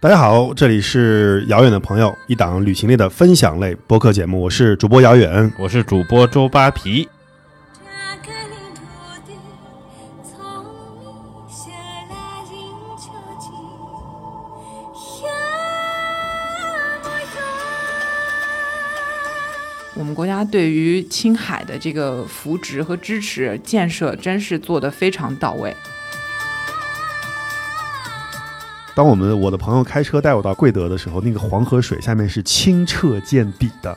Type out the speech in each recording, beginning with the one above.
大家好，这里是遥远的朋友，一档旅行类的分享类播客节目，我是主播遥远。我是主播周扒皮。对于青海的这个扶植和支持建设，真是做得非常到位。当我们我的朋友开车带我到贵德的时候，那个黄河水下面是清澈见底的。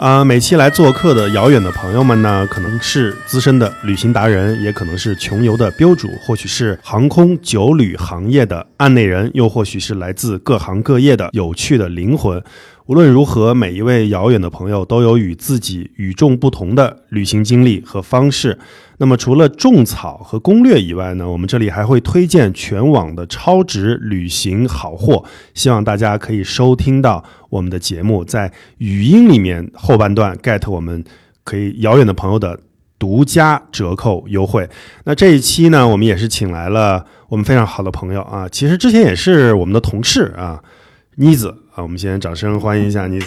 啊，每期来做客的遥远的朋友们呢，可能是资深的旅行达人，也可能是穷游的标主，或许是航空酒旅行业的案内人，又或许是来自各行各业的有趣的灵魂。无论如何，每一位遥远的朋友都有与自己与众不同的旅行经历和方式。那么，除了种草和攻略以外呢，我们这里还会推荐全网的超值旅行好货，希望大家可以收听到我们的节目，在语音里面后半段 get 我们可以遥远的朋友的独家折扣优惠。那这一期呢，我们也是请来了我们非常好的朋友啊，其实之前也是我们的同事啊，妮子。我们先掌声欢迎一下妮子，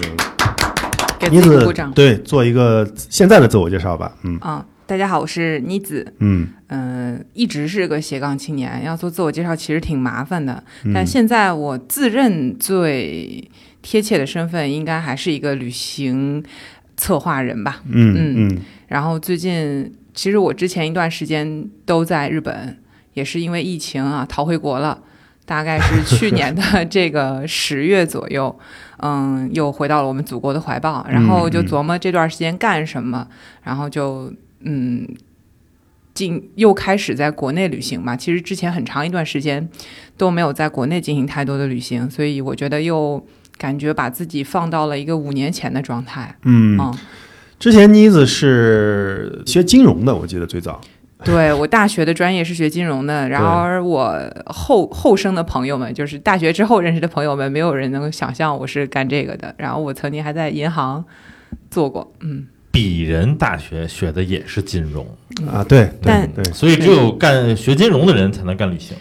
妮子鼓掌。对，做一个现在的自我介绍吧。嗯啊，大家好，我是妮子。嗯嗯，一直是个斜杠青年，要做自我介绍其实挺麻烦的。但现在我自认最贴切的身份，应该还是一个旅行策划人吧。嗯嗯嗯。然后最近，其实我之前一段时间都在日本，也是因为疫情啊，逃回国了。大概是去年的 这个十月左右，嗯，又回到了我们祖国的怀抱，然后就琢磨这段时间干什么，然后就嗯，进又开始在国内旅行嘛。其实之前很长一段时间都没有在国内进行太多的旅行，所以我觉得又感觉把自己放到了一个五年前的状态。嗯，之前妮子是学金融的，我记得最早。对我大学的专业是学金融的，然而我后后生的朋友们，就是大学之后认识的朋友们，没有人能够想象我是干这个的。然后我曾经还在银行做过，嗯。鄙人大学学的也是金融啊，对，但对，所以只有干学金融的人才能干旅行，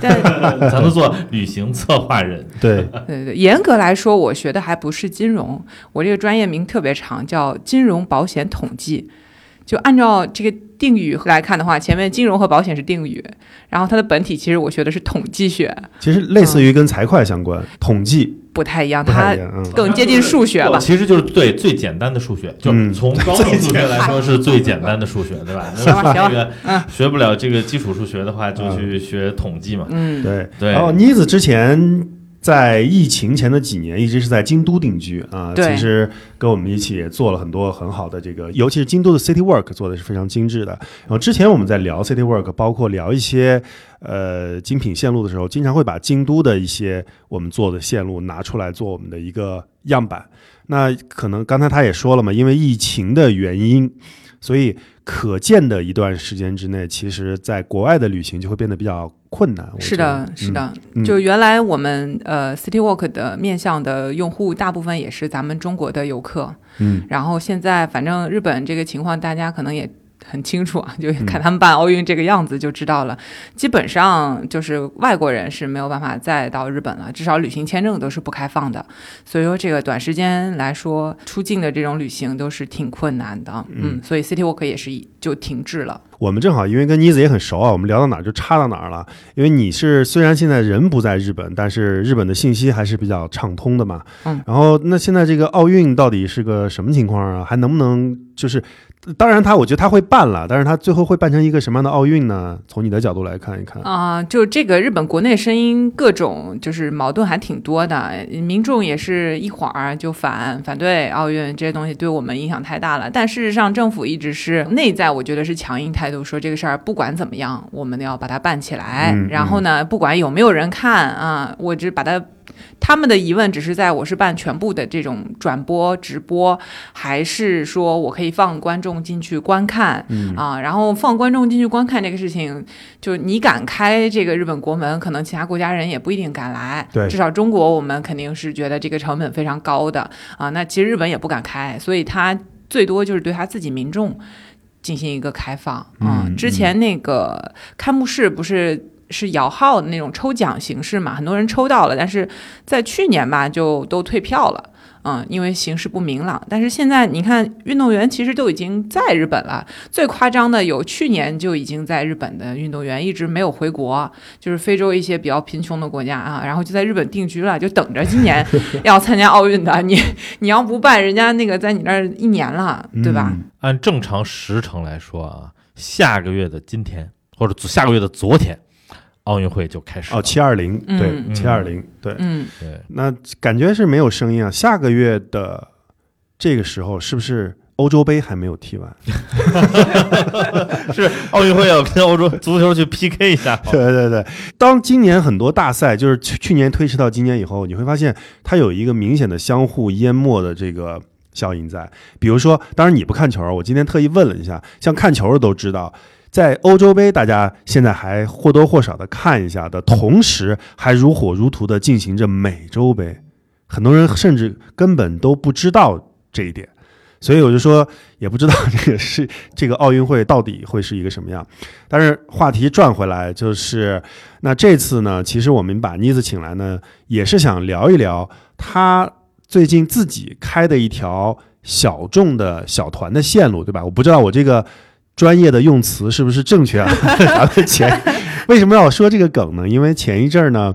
但 才能做旅行策划人。对，对对，严格来说，我学的还不是金融，我这个专业名特别长，叫金融保险统计。就按照这个定语来看的话，前面金融和保险是定语，然后它的本体其实我学的是统计学，其实类似于跟财会相关，统计不太一样，它更接近数学了。其实就是对最简单的数学，就从高等数学来说是最简单的数学，对吧？行了行了，学不了这个基础数学的话，就去学统计嘛。嗯，对对。然后妮子之前。在疫情前的几年，一直是在京都定居啊。其实跟我们一起也做了很多很好的这个，尤其是京都的 City Work 做的是非常精致的。然后之前我们在聊 City Work，包括聊一些呃精品线路的时候，经常会把京都的一些我们做的线路拿出来做我们的一个样板。那可能刚才他也说了嘛，因为疫情的原因，所以。可见的一段时间之内，其实在国外的旅行就会变得比较困难。是的，是的。就原来我们呃，City Walk 的面向的用户，大部分也是咱们中国的游客。嗯。然后现在，反正日本这个情况，大家可能也。很清楚啊，就看他们办奥运这个样子就知道了。基本上就是外国人是没有办法再到日本了，至少旅行签证都是不开放的。所以说这个短时间来说，出境的这种旅行都是挺困难的。嗯，所以 City Walk 也是就停滞了。我们正好因为跟妮子也很熟啊，我们聊到哪儿就插到哪儿了。因为你是虽然现在人不在日本，但是日本的信息还是比较畅通的嘛。嗯。然后那现在这个奥运到底是个什么情况啊？还能不能就是？当然，他我觉得他会办了，但是他最后会办成一个什么样的奥运呢？从你的角度来看一看啊，就这个日本国内声音各种就是矛盾还挺多的，民众也是一会儿就反反对奥运这些东西对我们影响太大了。但事实上，政府一直是内在我觉得是强硬态度，说这个事儿不管怎么样，我们要把它办起来。然后呢，不管有没有人看啊，我只把它。他们的疑问只是在我是办全部的这种转播直播，还是说我可以放观众进去观看？嗯啊，然后放观众进去观看这个事情，就是你敢开这个日本国门，可能其他国家人也不一定敢来。对至少中国我们肯定是觉得这个成本非常高的啊。那其实日本也不敢开，所以他最多就是对他自己民众进行一个开放啊。嗯之前那个开幕式不是。是摇号的那种抽奖形式嘛，很多人抽到了，但是在去年吧就都退票了，嗯，因为形势不明朗。但是现在你看，运动员其实都已经在日本了。最夸张的有去年就已经在日本的运动员一直没有回国，就是非洲一些比较贫穷的国家啊，然后就在日本定居了，就等着今年 要参加奥运的。你你要不办，人家那个在你那儿一年了，对吧？嗯按正常时程来说啊，下个月的今天或者下个月的昨天，奥运会就开始了。哦，七二零，对，嗯七二零，对。嗯，对，那感觉是没有声音啊。下个月的这个时候，是不是欧洲杯还没有踢完？是奥运会要跟欧洲足球去 PK 一下。对对对，当今年很多大赛就是去去年推迟到今年以后，你会发现它有一个明显的相互淹没的这个效应在。比如说，当然你不看球，我今天特意问了一下，像看球的都知道。在欧洲杯，大家现在还或多或少的看一下的同时，还如火如荼的进行着美洲杯，很多人甚至根本都不知道这一点，所以我就说，也不知道这个是这个奥运会到底会是一个什么样。但是话题转回来，就是那这次呢，其实我们把妮子请来呢，也是想聊一聊她最近自己开的一条小众的小团的线路，对吧？我不知道我这个专业的用词是不是正确啊？咱们前为什么要说这个梗呢？因为前一阵儿呢。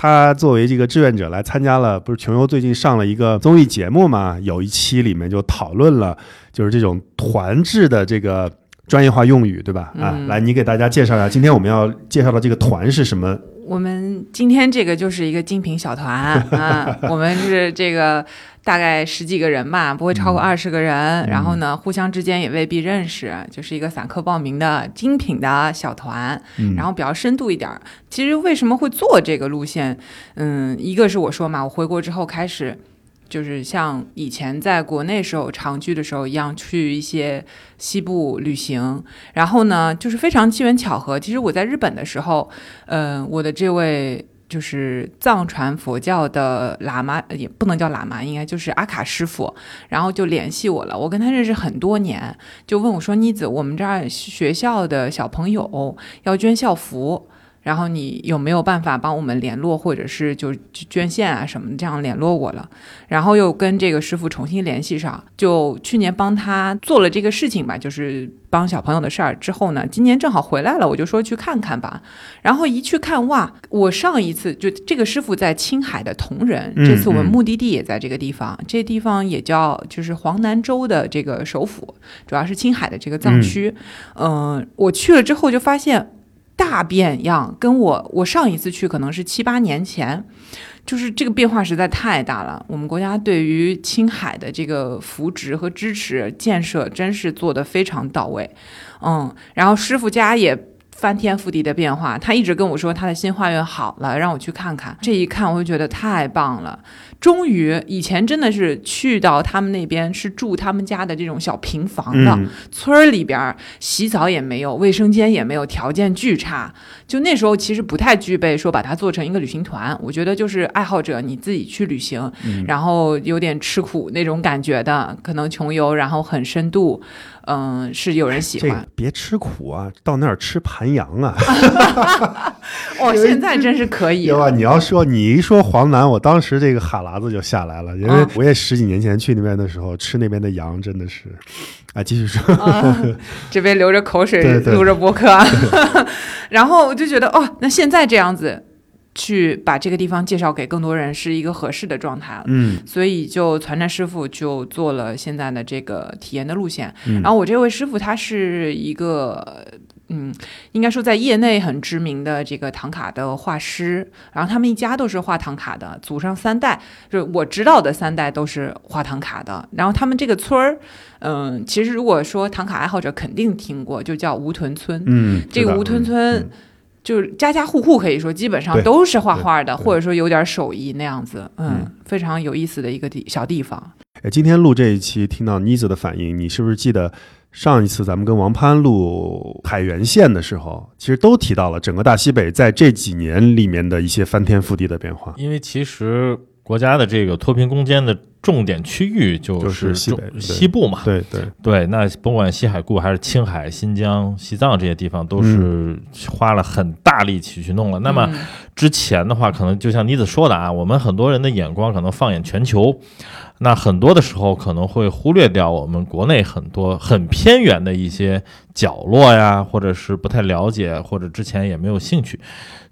他作为这个志愿者来参加了，不是穷游最近上了一个综艺节目嘛？有一期里面就讨论了，就是这种团制的这个专业化用语，对吧？啊，嗯来，你给大家介绍一下，今天我们要介绍的这个团是什么？我们今天这个就是一个精品小团啊，我们是这个大概十几个人吧，不会超过二十个人。然后呢，互相之间也未必认识，就是一个散客报名的精品的小团。嗯然后比较深度一点儿。其实为什么会做这个路线？嗯，一个是我说嘛，我回国之后开始。就是像以前在国内时候长居的时候一样，去一些西部旅行。然后呢，就是非常机缘巧合。其实我在日本的时候，呃，我的这位就是藏传佛教的喇嘛，也不能叫喇嘛，应该就是阿卡师傅，然后就联系我了。我跟他认识很多年，就问我说：“妮子，我们这儿学校的小朋友要捐校服。”然后你有没有办法帮我们联络，或者是就捐献啊什么，这样联络我了。然后又跟这个师傅重新联系上，就去年帮他做了这个事情吧，就是帮小朋友的事儿。之后呢，今年正好回来了，我就说去看看吧。然后一去看，哇！我上一次就这个师傅在青海的铜仁，这次我们目的地也在这个地方。这地方也叫就是黄南州的这个首府，主要是青海的这个藏区。嗯、我去了之后就发现。大变样，跟我我上一次去可能是七八年前，就是这个变化实在太大了。我们国家对于青海的这个扶植和支持建设，真是做得非常到位。嗯，然后师傅家也翻天覆地的变化，他一直跟我说他的新花园好了，让我去看看。这一看我就觉得太棒了。终于，以前真的是去到他们那边是住他们家的这种小平房的，嗯村儿里边儿洗澡也没有，卫生间也没有，条件巨差。就那时候其实不太具备说把它做成一个旅行团，我觉得就是爱好者你自己去旅行，然后有点吃苦那种感觉的，可能穷游，然后很深度，嗯，是有人喜欢这个。别吃苦啊，到那儿吃盘羊啊，哦，现在真是可以对吧？你要说你一说黄南，我当时这个哈喇子就下来了，因为啊我也十几年前去那边的时候，吃那边的羊真的是，啊，继续说，啊，这边流着口水录着播客，然后我就觉得哦，那现在这样子去把这个地方介绍给更多人是一个合适的状态了。嗯所以就传战师傅就做了现在的这个体验的路线。嗯然后我这位师傅他是一个。嗯，应该说在业内很知名的这个唐卡的画师，然后他们一家都是画唐卡的，祖上三代，就是我知道的三代都是画唐卡的。然后他们这个村儿，嗯，其实如果说唐卡爱好者肯定听过，就叫吴屯村。嗯，这个吴屯村嗯就是家家户户可以说基本上都是画画的，或者说有点手艺那样子，嗯，嗯非常有意思的一个地小地方。哎，今天录这一期，听到妮子的反应，你是不是记得上一次咱们跟王攀录海原县的时候，其实都提到了整个大西北在这几年里面的一些翻天覆地的变化？因为其实国家的这个脱贫攻坚的重点区域就就是西北西部嘛，对对，对，那甭管西海固还是青海、新疆、西藏这些地方，都是花了很大力气去弄了。那么嗯之前的话，可能就像妮子说的啊，我们很多人的眼光可能放眼全球，那很多的时候可能会忽略掉我们国内很多很偏远的一些角落呀，或者是不太了解，或者之前也没有兴趣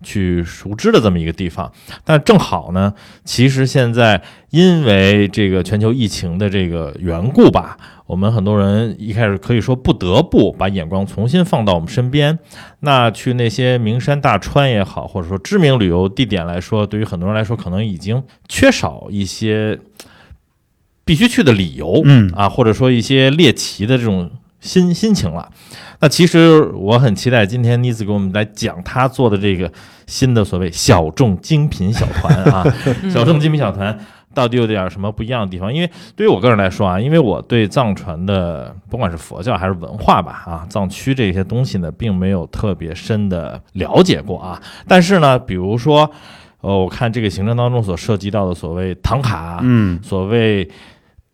去熟知的这么一个地方。但正好呢，其实现在因为这个全球疫情的这个缘故吧，我们很多人一开始可以说不得不把眼光重新放到我们身边。那去那些名山大川也好，或者说知名旅游地点来说，对于很多人来说，可能已经缺少一些必须去的理由。嗯啊，或者说一些猎奇的这种心心情了。那其实我很期待今天妮子给我们来讲她做的这个新的所谓小众精品小团啊，嗯 小众精品小团到底有点什么不一样的地方？因为对于我个人来说啊，因为我对藏传的不管是佛教还是文化吧啊，藏区这些东西呢，并没有特别深的了解过啊。但是呢，比如说，呃，我看这个行程当中所涉及到的所谓唐卡，嗯所谓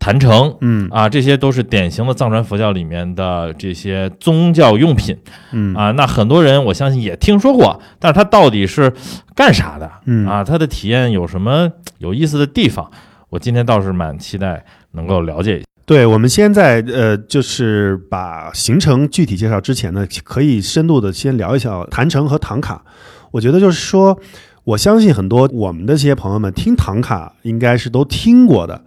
坛城，嗯啊，这些都是典型的藏传佛教里面的这些宗教用品嗯啊。那很多人我相信也听说过，但是它到底是干啥的嗯啊？它的体验有什么有意思的地方？我今天倒是蛮期待能够了解一下。对，我们现在呃，就是把行程具体介绍之前呢，可以深度的先聊一下坛城和唐卡。我觉得就是说，我相信很多我们的这些朋友们听唐卡应该是都听过的，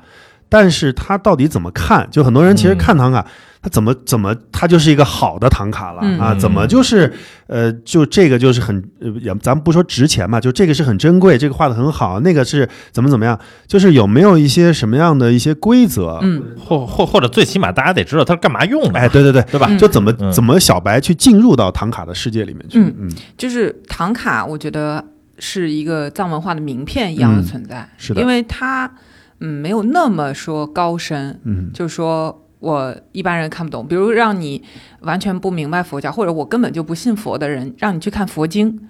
但是他到底怎么看？就很多人其实嗯看唐卡，他怎么怎么他就是一个好的唐卡了、嗯啊？嗯怎么就是呃，就这个就是很呃，也咱们不说值钱嘛，就这个是很珍贵，这个画的很好，那个是怎么怎么样？就是有没有一些什么样的一些规则？嗯或或或者最起码大家得知道它是干嘛用的，哎，对对对，对吧？嗯就怎么嗯怎么小白去进入到唐卡的世界里面去？嗯嗯，就是唐卡，我觉得是一个藏文化的名片一样的存在，嗯是的因为它嗯没有那么说高深，嗯就是说我一般人看不懂，比如让你完全不明白佛教，或者我根本就不信佛的人，让你去看佛经，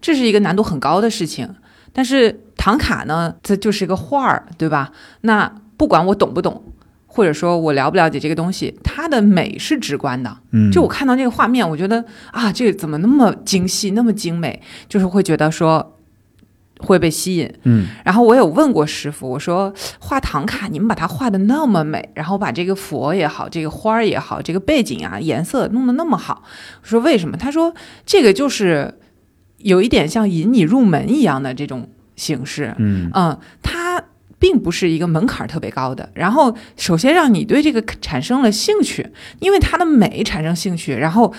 这是一个难度很高的事情。但是唐卡呢，这就是一个画儿，对吧？那不管我懂不懂，或者说我了不了解这个东西，它的美是直观的。嗯，就我看到那个画面，我觉得啊，这个怎么那么精细，那么精美，就是会觉得说会被吸引。嗯然后我有问过师傅，我说画唐卡，你们把它画的那么美，然后把这个佛也好，这个花儿也好，这个背景啊颜色弄得那么好，我说为什么？他说这个就是有一点像引你入门一样的这种形式，嗯嗯，它并不是一个门槛儿特别高的。然后，首先让你对这个产生了兴趣，因为它的美产生兴趣，然后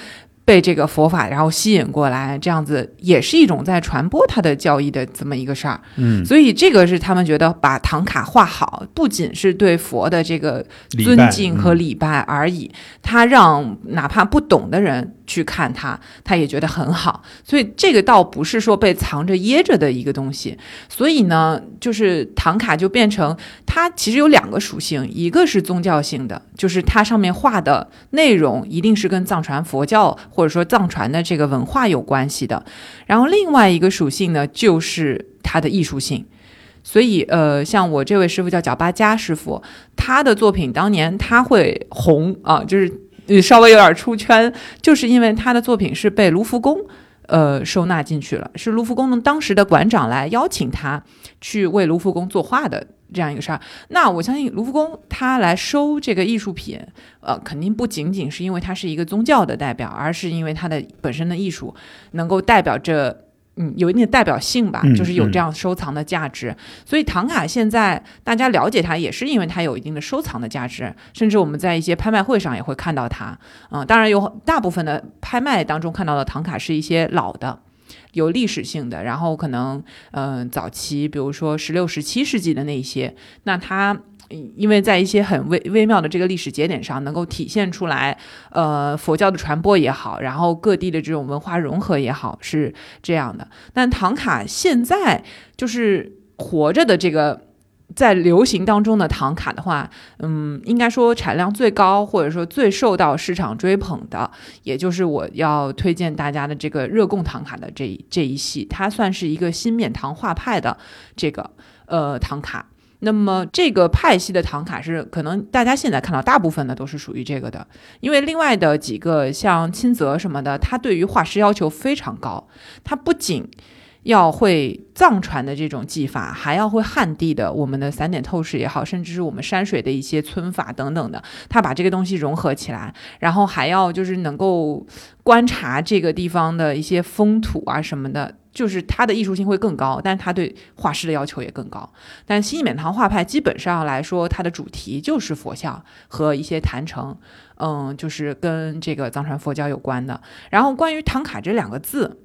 被这个佛法然后吸引过来，这样子也是一种在传播他的教义的这么一个事儿。嗯，所以这个是他们觉得把唐卡画好，不仅是对佛的这个尊敬和嗯礼拜而已，他让哪怕不懂的人去看它，他也觉得很好。所以这个倒不是说被藏着掖着的一个东西。所以呢，就是唐卡就变成它其实有两个属性，一个是宗教性的，就是它上面画的内容一定是跟藏传佛教或者说藏传的这个文化有关系的。然后另外一个属性呢，就是它的艺术性。所以，呃，像我这位师傅叫角巴加师傅，他的作品当年他会红啊，就是稍微有点出圈，就是因为他的作品是被卢浮宫呃收纳进去了，是卢浮宫的当时的馆长来邀请他去为卢浮宫作画的这样一个事儿。那我相信卢浮宫他来收这个艺术品，呃，肯定不仅仅是因为它是一个宗教的代表，而是因为它的本身的艺术能够代表着。嗯，有一定的代表性吧，嗯就是有嗯这样收藏的价值。所以唐卡现在大家了解它，也是因为它有一定的收藏的价值，甚至我们在一些拍卖会上也会看到它。嗯，当然有大部分的拍卖当中看到的唐卡是一些老的。有历史性的，然后可能嗯、呃早期，比如说十六、十七世纪的那一些，那它嗯因为在一些很微微妙的这个历史节点上，能够体现出来，呃，佛教的传播也好，然后各地的这种文化融合也好，是这样的。但唐卡现在就是活着的这个。在流行当中的唐卡的话，嗯，应该说产量最高，或者说最受到市场追捧的，也就是我要推荐大家的这个热贡唐卡的这这一系，它算是一个新冕唐画派的这个呃唐卡。那么这个派系的唐卡是可能大家现在看到大部分的都是属于这个的，因为另外的几个像钦泽什么的，他对于画师要求非常高，他不仅要会藏传的这种技法，还要会汉地的我们的散点透视也好，甚至是我们山水的一些皴法等等的，他把这个东西融合起来，然后还要就是能够观察这个地方的一些风土啊什么的，就是它的艺术性会更高，但是它对画师的要求也更高。但新冕堂画派基本上来说，它的主题就是佛像和一些坛城，嗯，就是跟这个藏传佛教有关的。然后关于唐卡这两个字。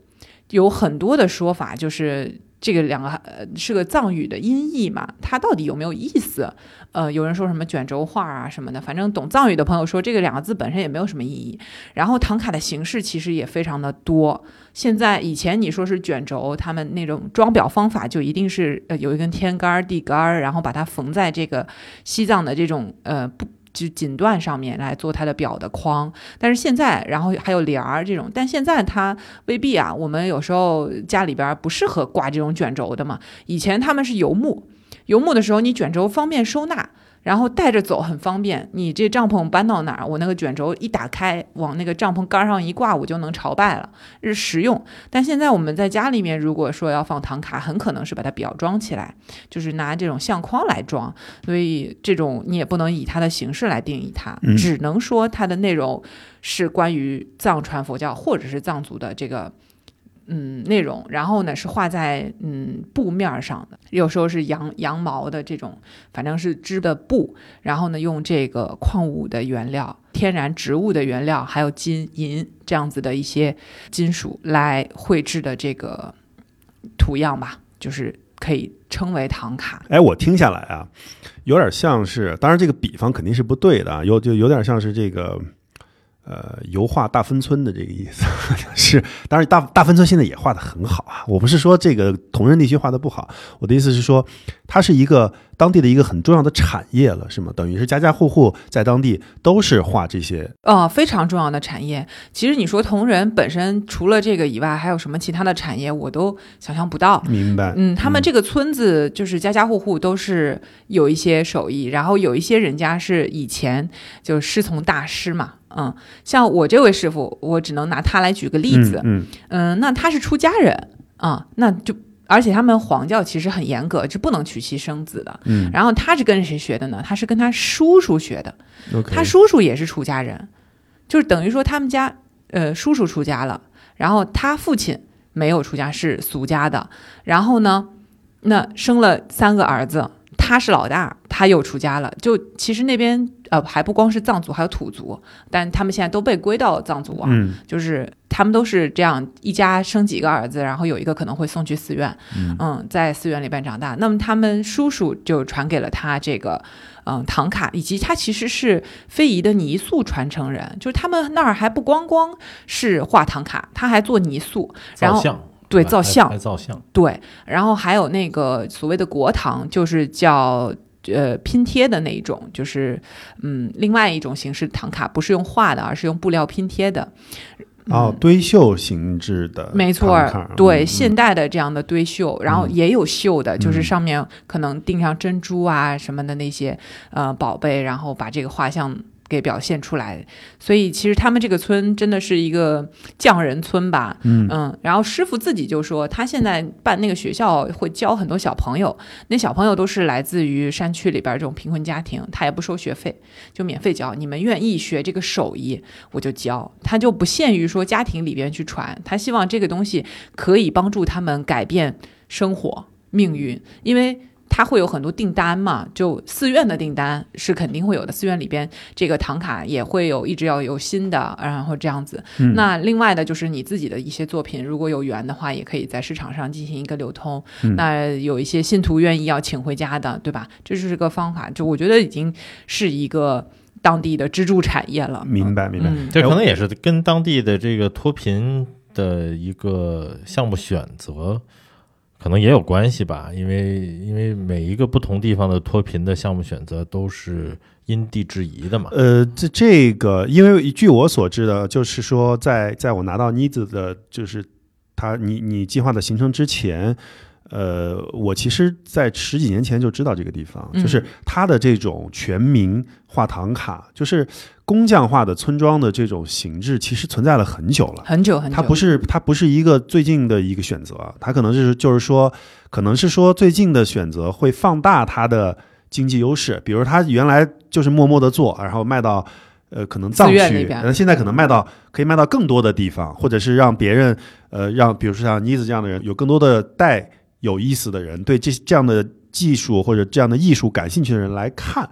有很多的说法，就是这个两个呃是个藏语的音译嘛，它到底有没有意思？呃，有人说什么卷轴画啊什么的，反正懂藏语的朋友说这个两个字本身也没有什么意义。然后唐卡的形式其实也非常的多。现在以前你说是卷轴，他们那种装裱方法就一定是呃有一根天杆地杆，然后把它缝在这个西藏的这种呃不。就锦缎上面来做它的表的框，但是现在，然后还有帘儿这种，但现在它未必啊。我们有时候家里边不适合挂这种卷轴的嘛。以前他们是游牧，游牧的时候你卷轴方便收纳。然后带着走很方便，你这帐篷搬到哪儿，我那个卷轴一打开，往那个帐篷杆上一挂，我就能朝拜了，是实用。但现在我们在家里面，如果说要放唐卡，很可能是把它裱装起来，就是拿这种相框来装，所以这种你也不能以它的形式来定义它，只能说它的内容是关于藏传佛教或者是藏族的这个。嗯，内容，然后呢是画在嗯布面上的，有时候是羊羊毛的这种，反正是织的布，然后呢用这个矿物的原料、天然植物的原料，还有金银这样子的一些金属来绘制的这个图样吧，就是可以称为唐卡。哎，我听下来啊，有点像是，当然这个比方肯定是不对的啊，有就有点像是这个。呃，油画大芬村的这个意思 是，当然大大芬村现在也画的很好啊。我不是说这个同仁地区画的不好，我的意思是说，它是一个当地的一个很重要的产业了，是吗？等于是家家户户在当地都是画这些，呃，非常重要的产业。其实你说同仁本身除了这个以外，还有什么其他的产业，我都想象不到。明白。嗯，他们这个村子就是家家户户都是有一些手艺，然后有一些人家是以前就师从大师嘛。嗯，像我这位师傅，我只能拿他来举个例子。嗯嗯，那他是出家人啊，那就而且他们黄教其实很严格，是不能娶妻生子的。嗯，然后他是跟谁学的呢？他是跟他叔叔学的。他叔叔也是出家人，就是等于说他们家呃叔叔出家了，然后他父亲没有出家，是俗家的。然后呢，那生了三个儿子。他是老大，他又出家了。就其实那边呃还不光是藏族，还有土族，但他们现在都被归到藏族啊。嗯，就是他们都是这样，一家生几个儿子，然后有一个可能会送去寺院，嗯，在寺院里边长大。那么他们叔叔就传给了他这个嗯唐卡，以及他其实是非遗的泥塑传承人，就是他们那儿还不光光是画唐卡，他还做泥塑，然后。对，造像，造像，对，然后还有那个所谓的国唐，就是叫呃拼贴的那一种，就是嗯，另外一种形式唐卡，不是用画的，而是用布料拼贴的。哦，堆绣形制的，没错，对，现代的这样的堆绣，然后也有绣的，就是上面可能钉上珍珠啊什么的那些呃宝贝，然后把这个画像。给表现出来，所以其实他们这个村真的是一个匠人村吧，嗯。嗯，然后师傅自己就说，他现在办那个学校会教很多小朋友，那小朋友都是来自于山区里边这种贫困家庭，他也不收学费，就免费教，你们愿意学这个手艺，我就教，他就不限于说家庭里边去传，他希望这个东西可以帮助他们改变生活命运，因为。它会有很多订单嘛，就寺院的订单是肯定会有的，寺院里边这个唐卡也会有一直要有新的，然后这样子。嗯那另外的就是你自己的一些作品，如果有缘的话，也可以在市场上进行一个流通。嗯那有一些信徒愿意要请回家的，对吧？这就是个方法，就我觉得已经是一个当地的支柱产业了。明白明白。嗯，这可能也是跟当地的这个脱贫的一个项目选择，可能也有关系吧。因为因为每一个不同地方的脱贫的项目选择都是因地制宜的嘛。呃，这这个，因为据我所知的，就是说在，在我拿到妮子的，就是他你你计划的行程之前，呃，我其实，在十几年前就知道这个地方，嗯就是它的这种全民画唐卡，就是工匠化的村庄的这种形制，其实存在了很久了。很久很久，它不是它不是一个最近的一个选择，它可能是就是说，可能是说最近的选择会放大它的经济优势，比如它原来就是默默的做，然后卖到呃可能藏区，那现在可能卖到可以卖到更多的地方，或者是让别人呃让比如说像妮子这样的人有更多的带有意思的人对这这样的技术或者这样的艺术感兴趣的人来看，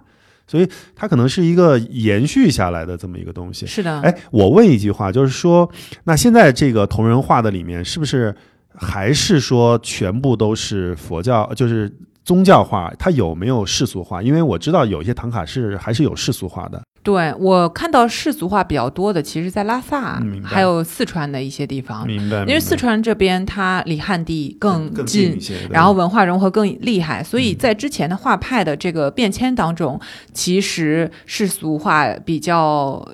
所以它可能是一个延续下来的这么一个东西。是的，哎，我问一句话，就是说，那现在这个同人画的里面，是不是还是说全部都是佛教，就是宗教化？它有没有世俗化？因为我知道有一些唐卡是还是有世俗化的。对我看到世俗化比较多的，其实在拉萨，还有四川的一些地方，明白？因为四川这边它离汉地更更近一。些，然后文化融合更厉害，所嗯以在之前的画派的这个变迁当中，其实世俗化比较呃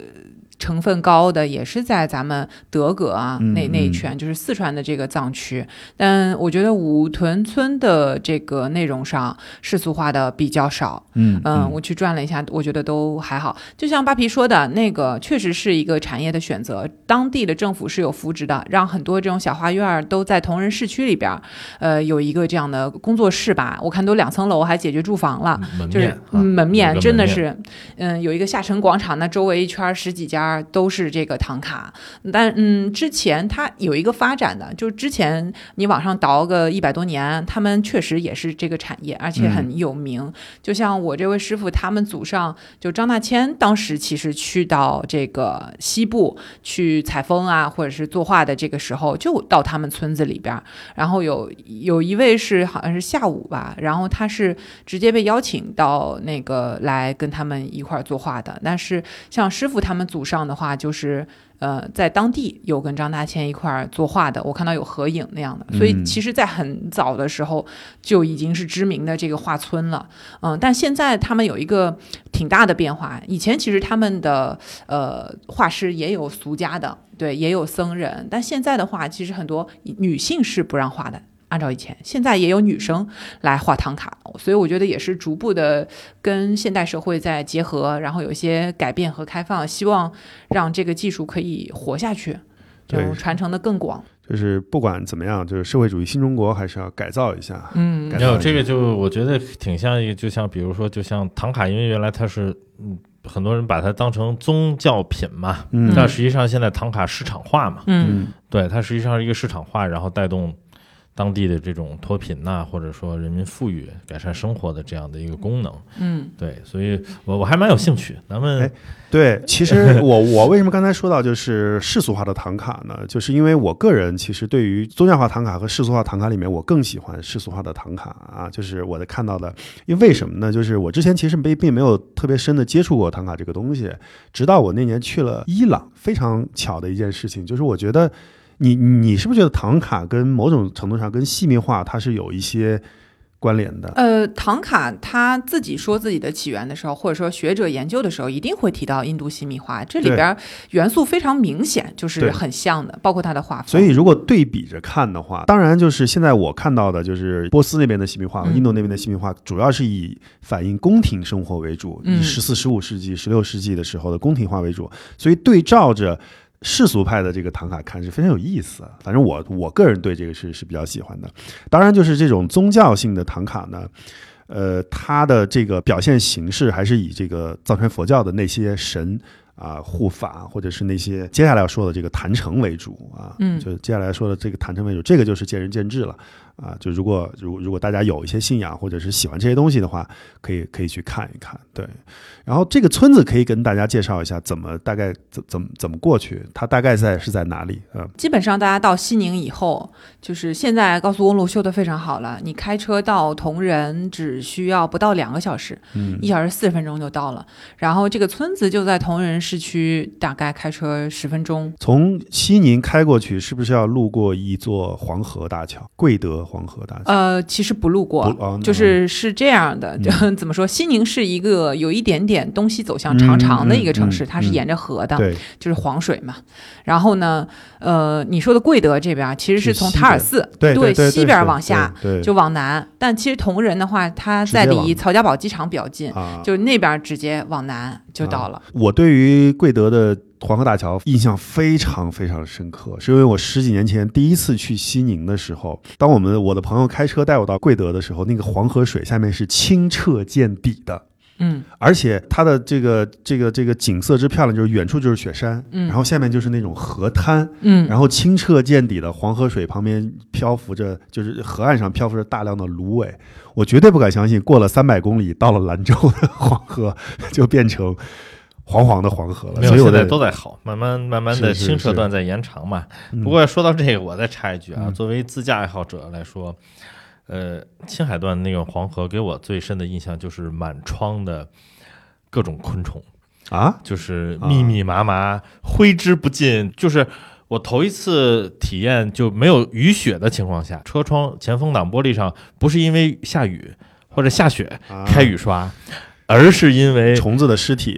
成分高的也是在咱们德格啊、嗯那那一嗯圈，就是四川的这个藏区。但我觉得五屯村的这个内容上世俗化的比较少，嗯嗯，我去转了一下，我觉得都还好。就像扒皮说的，那个确实是一个产业的选择，当地的政府是有扶植的，让很多这种小花院儿都在同仁市区里边儿，呃，有一个这样的工作室吧。我看都两层楼，还解决住房了。就是门面真的是，嗯，有一个下沉广场，那周围一圈十几家都是这个唐卡。但嗯，之前它有一个发展的，就是之前你往上倒个一百多年，他们确实也是这个产业，而且很有名。就像我这位师傅，他们祖上就张大千，当时其实去到这个西部去采风啊，或者是作画的这个时候，就到他们村子里边。然后有有一位是好像是下午吧，然后他是直接被邀请到那个来跟他们一块儿作画的。但是像师傅他们祖上的话，就是。呃，在当地有跟张大千一块儿作画的，我看到有合影那样的，所以嗯其实，在很早的时候就已经是知名的这个画村了。嗯，但现在他们有一个挺大的变化。以前其实他们的呃画师也有俗家的，对，也有僧人，但现在的话，其实很多女性是不让画的。按照以前，现在也有女生来画唐卡，所以我觉得也是逐步的跟现代社会在结合，然后有一些改变和开放，希望让这个技术可以活下去，就对传承的更广。就是不管怎么样，就是社会主义新中国还是要改造一下。嗯。改没有这个就我觉得挺像一个，就像比如说，就像唐卡，因为原来它是嗯，很多人把它当成宗教品嘛，嗯。但实际上现在唐卡市场化嘛，嗯。对，它实际上是一个市场化，然后带动当地的这种脱贫呐、或者说人民富裕、改善生活的这样的一个功能。嗯对，所以我我还蛮有兴趣。咱们哎对，其实 我我为什么刚才说到就是世俗化的唐卡呢？就是因为我个人其实对于宗教化唐卡和世俗化唐卡里面，我更喜欢世俗化的唐卡啊，就是我的看到的。因为为什么呢？就是我之前其实没并没有特别深的接触过唐卡这个东西，直到我那年去了伊朗，非常巧的一件事情，就是我觉得你你是不是觉得唐卡跟某种程度上跟细密画它是有一些关联的？呃，唐卡他自己说自己的起源的时候，或者说学者研究的时候，一定会提到印度细密画，这里对边元素非常明显，就是很像的，包括它的画风。所以，如果对比着看的话，当然就是现在我看到的，就是波斯那边的细密画和嗯印度那边的细密画，主要是以反映宫廷生活为主，嗯以十四、十五世纪、十六世纪的时候的宫廷画为主，所以对照着。世俗派的这个唐卡看是非常有意思的，反正我我个人对这个是是比较喜欢的。当然，就是这种宗教性的唐卡呢，呃，它的这个表现形式还是以这个藏传佛教的那些神啊、护法，或者是那些接下来要说的这个坛城为主啊，嗯就接下来说的这个坛城为主，这个就是见仁见智了啊，就如果如如果大家有一些信仰或者是喜欢这些东西的话，可以可以去看一看。对，然后这个村子可以跟大家介绍一下，怎么大概怎怎么怎么过去，它大概在是在哪里？嗯，基本上大家到西宁以后，就是现在高速公路修得非常好了，你开车到铜仁只需要不到两个小时，嗯一小时四十分钟就到了。然后这个村子就在铜仁市区，大概开车十分钟。从西宁开过去，是不是要路过一座黄河大桥？贵德黄河大桥。呃，其实不路过，哦就是是这样的，就、怎么说？西宁是一个有一点点东西走向长长的一个城市，嗯嗯嗯它是沿着河的，对，就是黄水嘛。然后呢，呃，你说的贵德这边其实是从塔尔寺对西边对往下就往南，但其实铜仁的话，它在离曹家堡机场比较近，啊，就那边直接往南就到了。我对于贵德的黄河大桥印象非常非常深刻，是因为我十几年前第一次去西宁的时候，当我们我的朋友开车带我到贵德的时候，那个黄河水下面是清澈见底的。嗯而且它的这个这个这个景色之漂亮，就是远处就是雪山，嗯然后下面就是那种河滩，嗯，然后清澈见底的黄河水旁边漂浮着，就是河岸上漂浮着大量的芦苇。我绝对不敢相信，过了三百公里到了兰州的黄河就变成黄黄的黄河了。没有，现在都在好，慢慢慢慢的清澈段在延长嘛。嗯不过说到这个，我再插一句啊，嗯作为自驾爱好者来说，呃，青海段那个黄河给我最深的印象就是满窗的各种昆虫，啊，就是啊密密麻麻、挥之不尽。就是我头一次体验，就没有雨雪的情况下，车窗前风挡玻璃上不是因为下雨或者下雪啊开雨刷，而是因为虫子的尸体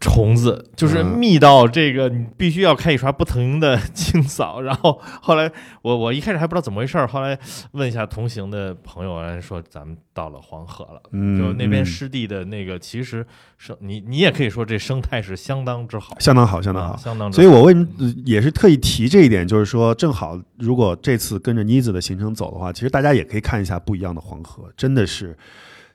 虫子就是嗯密到这个，你必须要开一刷不停的清扫。然后后来我我一开始还不知道怎么回事儿，后来问一下同行的朋友，人家说咱们到了黄河了。嗯，就那边嗯湿地的那个，其实生你你也可以说这生态是相当之好，相当好，相当啊好。相当之好。所以我为什么呃也是特意提这一点，就是说，正好如果这次跟着妮子的行程走的话，其实大家也可以看一下不一样的黄河，真的是，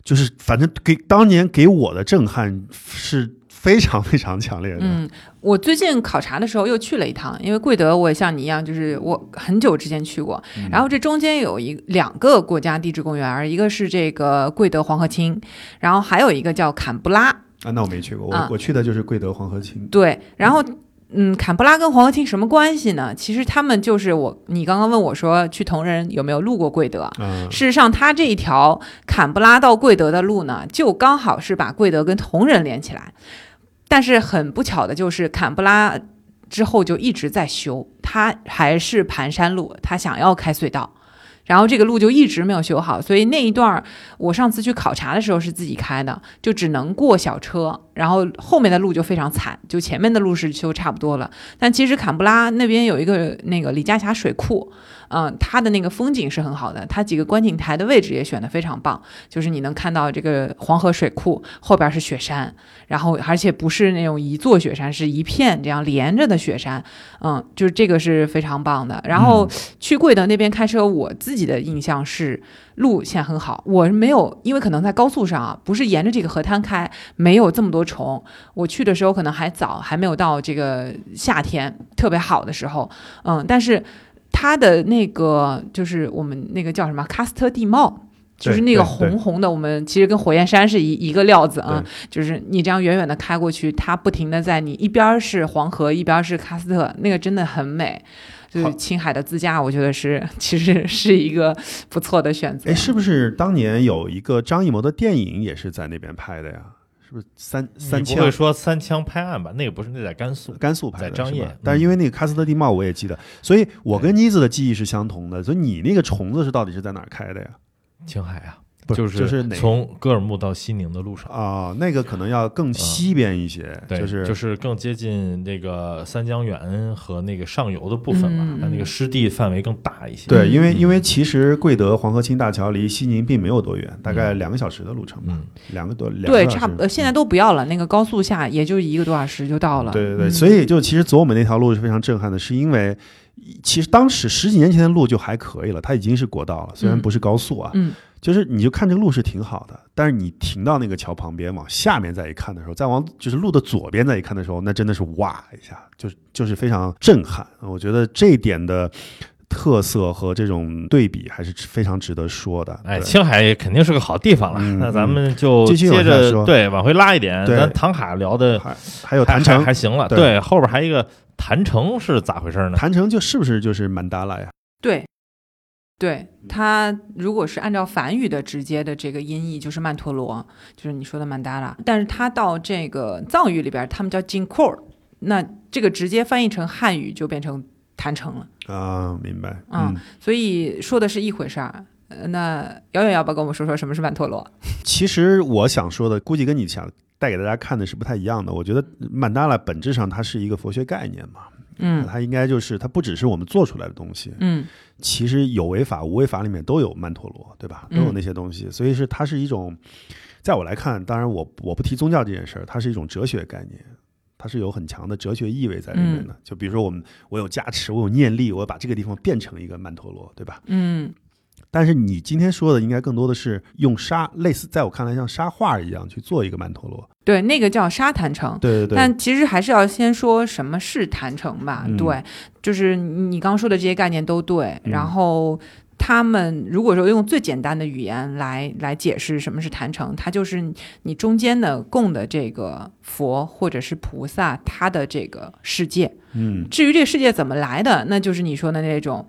就是反正给当年给我的震撼是非常非常强烈的。嗯，我最近考察的时候又去了一趟，因为贵德我也像你一样，就是我很久之前去过。嗯然后这中间有一两个国家地质公园，一个是这个贵德黄河清，然后还有一个叫坎布拉。啊，那我没去过，我、啊我去的就是贵德黄河清。对，然后。嗯，坎布拉跟黄河清什么关系呢？其实他们就是我，你刚刚问我说去铜仁有没有路过贵德，嗯事实上，它这一条坎布拉到贵德的路呢，就刚好是把贵德跟铜仁连起来。但是很不巧的就是，坎布拉之后就一直在修，它还是盘山路，他想要开隧道。然后这个路就一直没有修好，所以那一段我上次去考察的时候是自己开的，就只能过小车，然后后面的路就非常惨，就前面的路是修差不多了。但其实坎布拉那边有一个那个李家峡水库，嗯，它的那个风景是很好的，它几个观景台的位置也选得非常棒，就是你能看到这个黄河水库后边是雪山，然后而且不是那种一座雪山，是一片这样连着的雪山，嗯，就是这个是非常棒的。然后去贵德那边开车，我自己的印象是路线很好，我是没有，因为可能在高速上啊，不是沿着这个河滩开，没有这么多虫。我去的时候可能还早，还没有到这个夏天特别好的时候，嗯，但是它的那个就是我们那个叫什么喀斯特地貌。就是那个红红的，我们其实跟火焰山是一一个料子啊，就是你这样远远的开过去，它不停的在你一边是黄河，一边是喀斯特，那个真的很美。就是青海的自驾，我觉得是 其实是一个不错的选择。哎，是不是当年有一个张艺谋的电影也是在那边拍的呀？是不是三三枪你不会？说三枪拍案吧？那个不是，那在甘肃。甘肃拍的张掖但是因为那个喀斯特地貌我也记得，所以我跟妮子的记忆是相同的。所以你那个虫子是到底是在哪儿开的呀？青海啊，不就就是从格尔木到西宁的路上。啊、那个可能要更西边一些，对，就是就是更接近那个三江源和那个上游的部分嘛嗯，它那个湿地范围更大一些。对，嗯因为因为其实贵德黄河清大桥离西宁并没有多远，大概两个小时的路程吧，嗯，两个多两对，个小时差不多，现在都不要了，那个高速下也就一个多小时就到了。对对对，嗯。所以就其实走我们那条路是非常震撼的，是因为其实当时十几年前的路就还可以了，它已经是国道了，虽然嗯。不是高速啊，嗯，就是你就看这个路是挺好的，但是你停到那个桥旁边，往下面再一看的时候，再往就是路的左边再一看的时候，那真的是哇一下，就是就是非常震撼。我觉得这一点的特色和这种对比还是非常值得说的。哎，青海肯定是个好地方了。嗯那咱们就继续接着对往回拉一点，咱唐卡聊的还还有还坛城还，还行了。对对，后边还有一个坛城是咋回事呢？坛城就是不是就是曼达拉呀？对，对，它如果是按照梵语的直接的这个音译，就是曼陀罗，就是你说的曼达拉。但是它到这个藏语里边，他们叫金库尔，那这个直接翻译成汉语就变成坛城了。啊，明白。嗯，所以说的是一回事儿。呃那遥远要不要跟我们说说什么是曼陀罗？其实我想说的，估计跟你想带给大家看的是不太一样的。我觉得曼达拉本质上它是一个佛学概念嘛，嗯它应该就是它不只是我们做出来的东西，嗯其实有为法、无为法里面都有曼陀罗，对吧？都有嗯那些东西，所以是它是一种，在我来看，当然我我不提宗教这件事儿，它是一种哲学概念。它是有很强的哲学意味在里面的，就比如说我们我有加持，我有念力，我要把这个地方变成一个曼陀罗，对吧？嗯但是你今天说的应该更多的是用沙，类似在我看来像沙画一样去做一个曼陀罗。对，那个叫沙坛城。对对对，但其实还是要先说什么是坛城吧。嗯对，就是你刚刚说的这些概念都对。嗯然后他们如果说用最简单的语言来来解释什么是坛城，它就是你中间的供的这个佛或者是菩萨他的这个世界。嗯至于这个世界怎么来的，那就是你说的那种。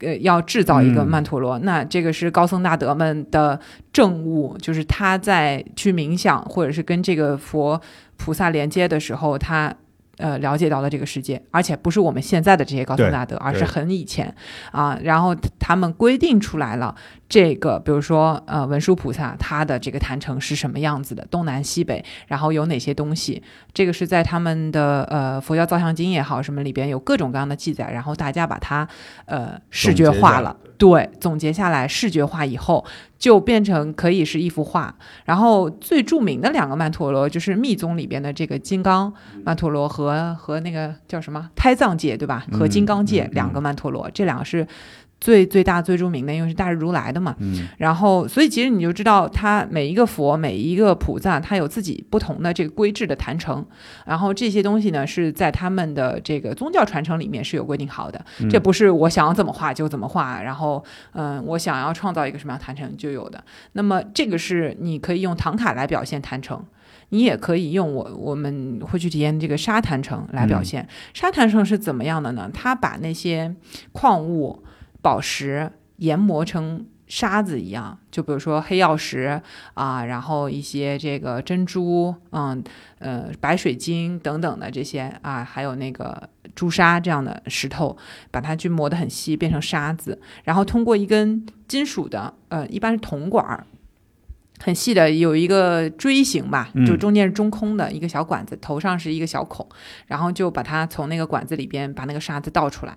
呃，要制造一个嗯。曼陀罗，那这个是高僧大德们的政务，就是他在去冥想或者是跟这个佛菩萨连接的时候，他呃了解到了这个世界，而且不是我们现在的这些高僧大德，而是很以前。啊。然后他们规定出来了这个，比如说呃文殊菩萨他的这个坛城是什么样子的，东南西北，然后有哪些东西，这个是在他们的呃佛教造像经也好什么里边有各种各样的记载，然后大家把它呃视觉化了，对，总结下来视觉化以后就变成可以是一幅画。然后最著名的两个曼陀罗就是密宗里边的这个金刚曼陀罗和和那个叫什么胎藏界对吧？和金刚界两个曼陀罗，这两个是最最大最著名的，因为是大日如来的嘛。嗯然后，所以其实你就知道，它每一个佛、每一个菩萨，它有自己不同的这个规制的坛城。然后这些东西呢，是在他们的这个宗教传承里面是有规定好的。嗯这不是我想要怎么画就怎么画，然后嗯，我想要创造一个什么样的坛城就有的。那么这个是你可以用唐卡来表现坛城。你也可以用我我们会去体验这个沙坛城来表现。沙坛城是怎么样的呢？它把那些矿物、宝石研磨成沙子一样，就比如说黑曜石啊，然后一些这个珍珠，嗯呃白水晶等等的这些啊，还有那个朱砂这样的石头，把它去磨得很细，变成沙子，然后通过一根金属的，呃，一般是铜管儿。很细的，有一个锥形吧，嗯就中间是中空的一个小管子，头上是一个小孔，然后就把它从那个管子里边把那个沙子倒出来，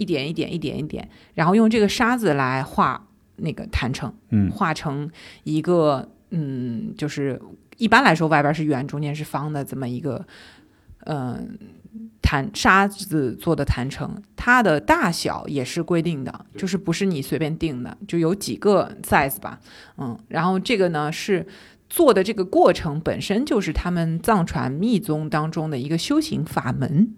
一点一点一点一点，然后用这个沙子来画那个坛城，嗯画成一个嗯，就是一般来说外边是圆，中间是方的这么一个嗯。坛沙子做的坛城，它的大小也是规定的，就是不是你随便定的，就有几个 size 吧，嗯，然后这个呢是做的这个过程本身就是他们藏传密宗当中的一个修行法门，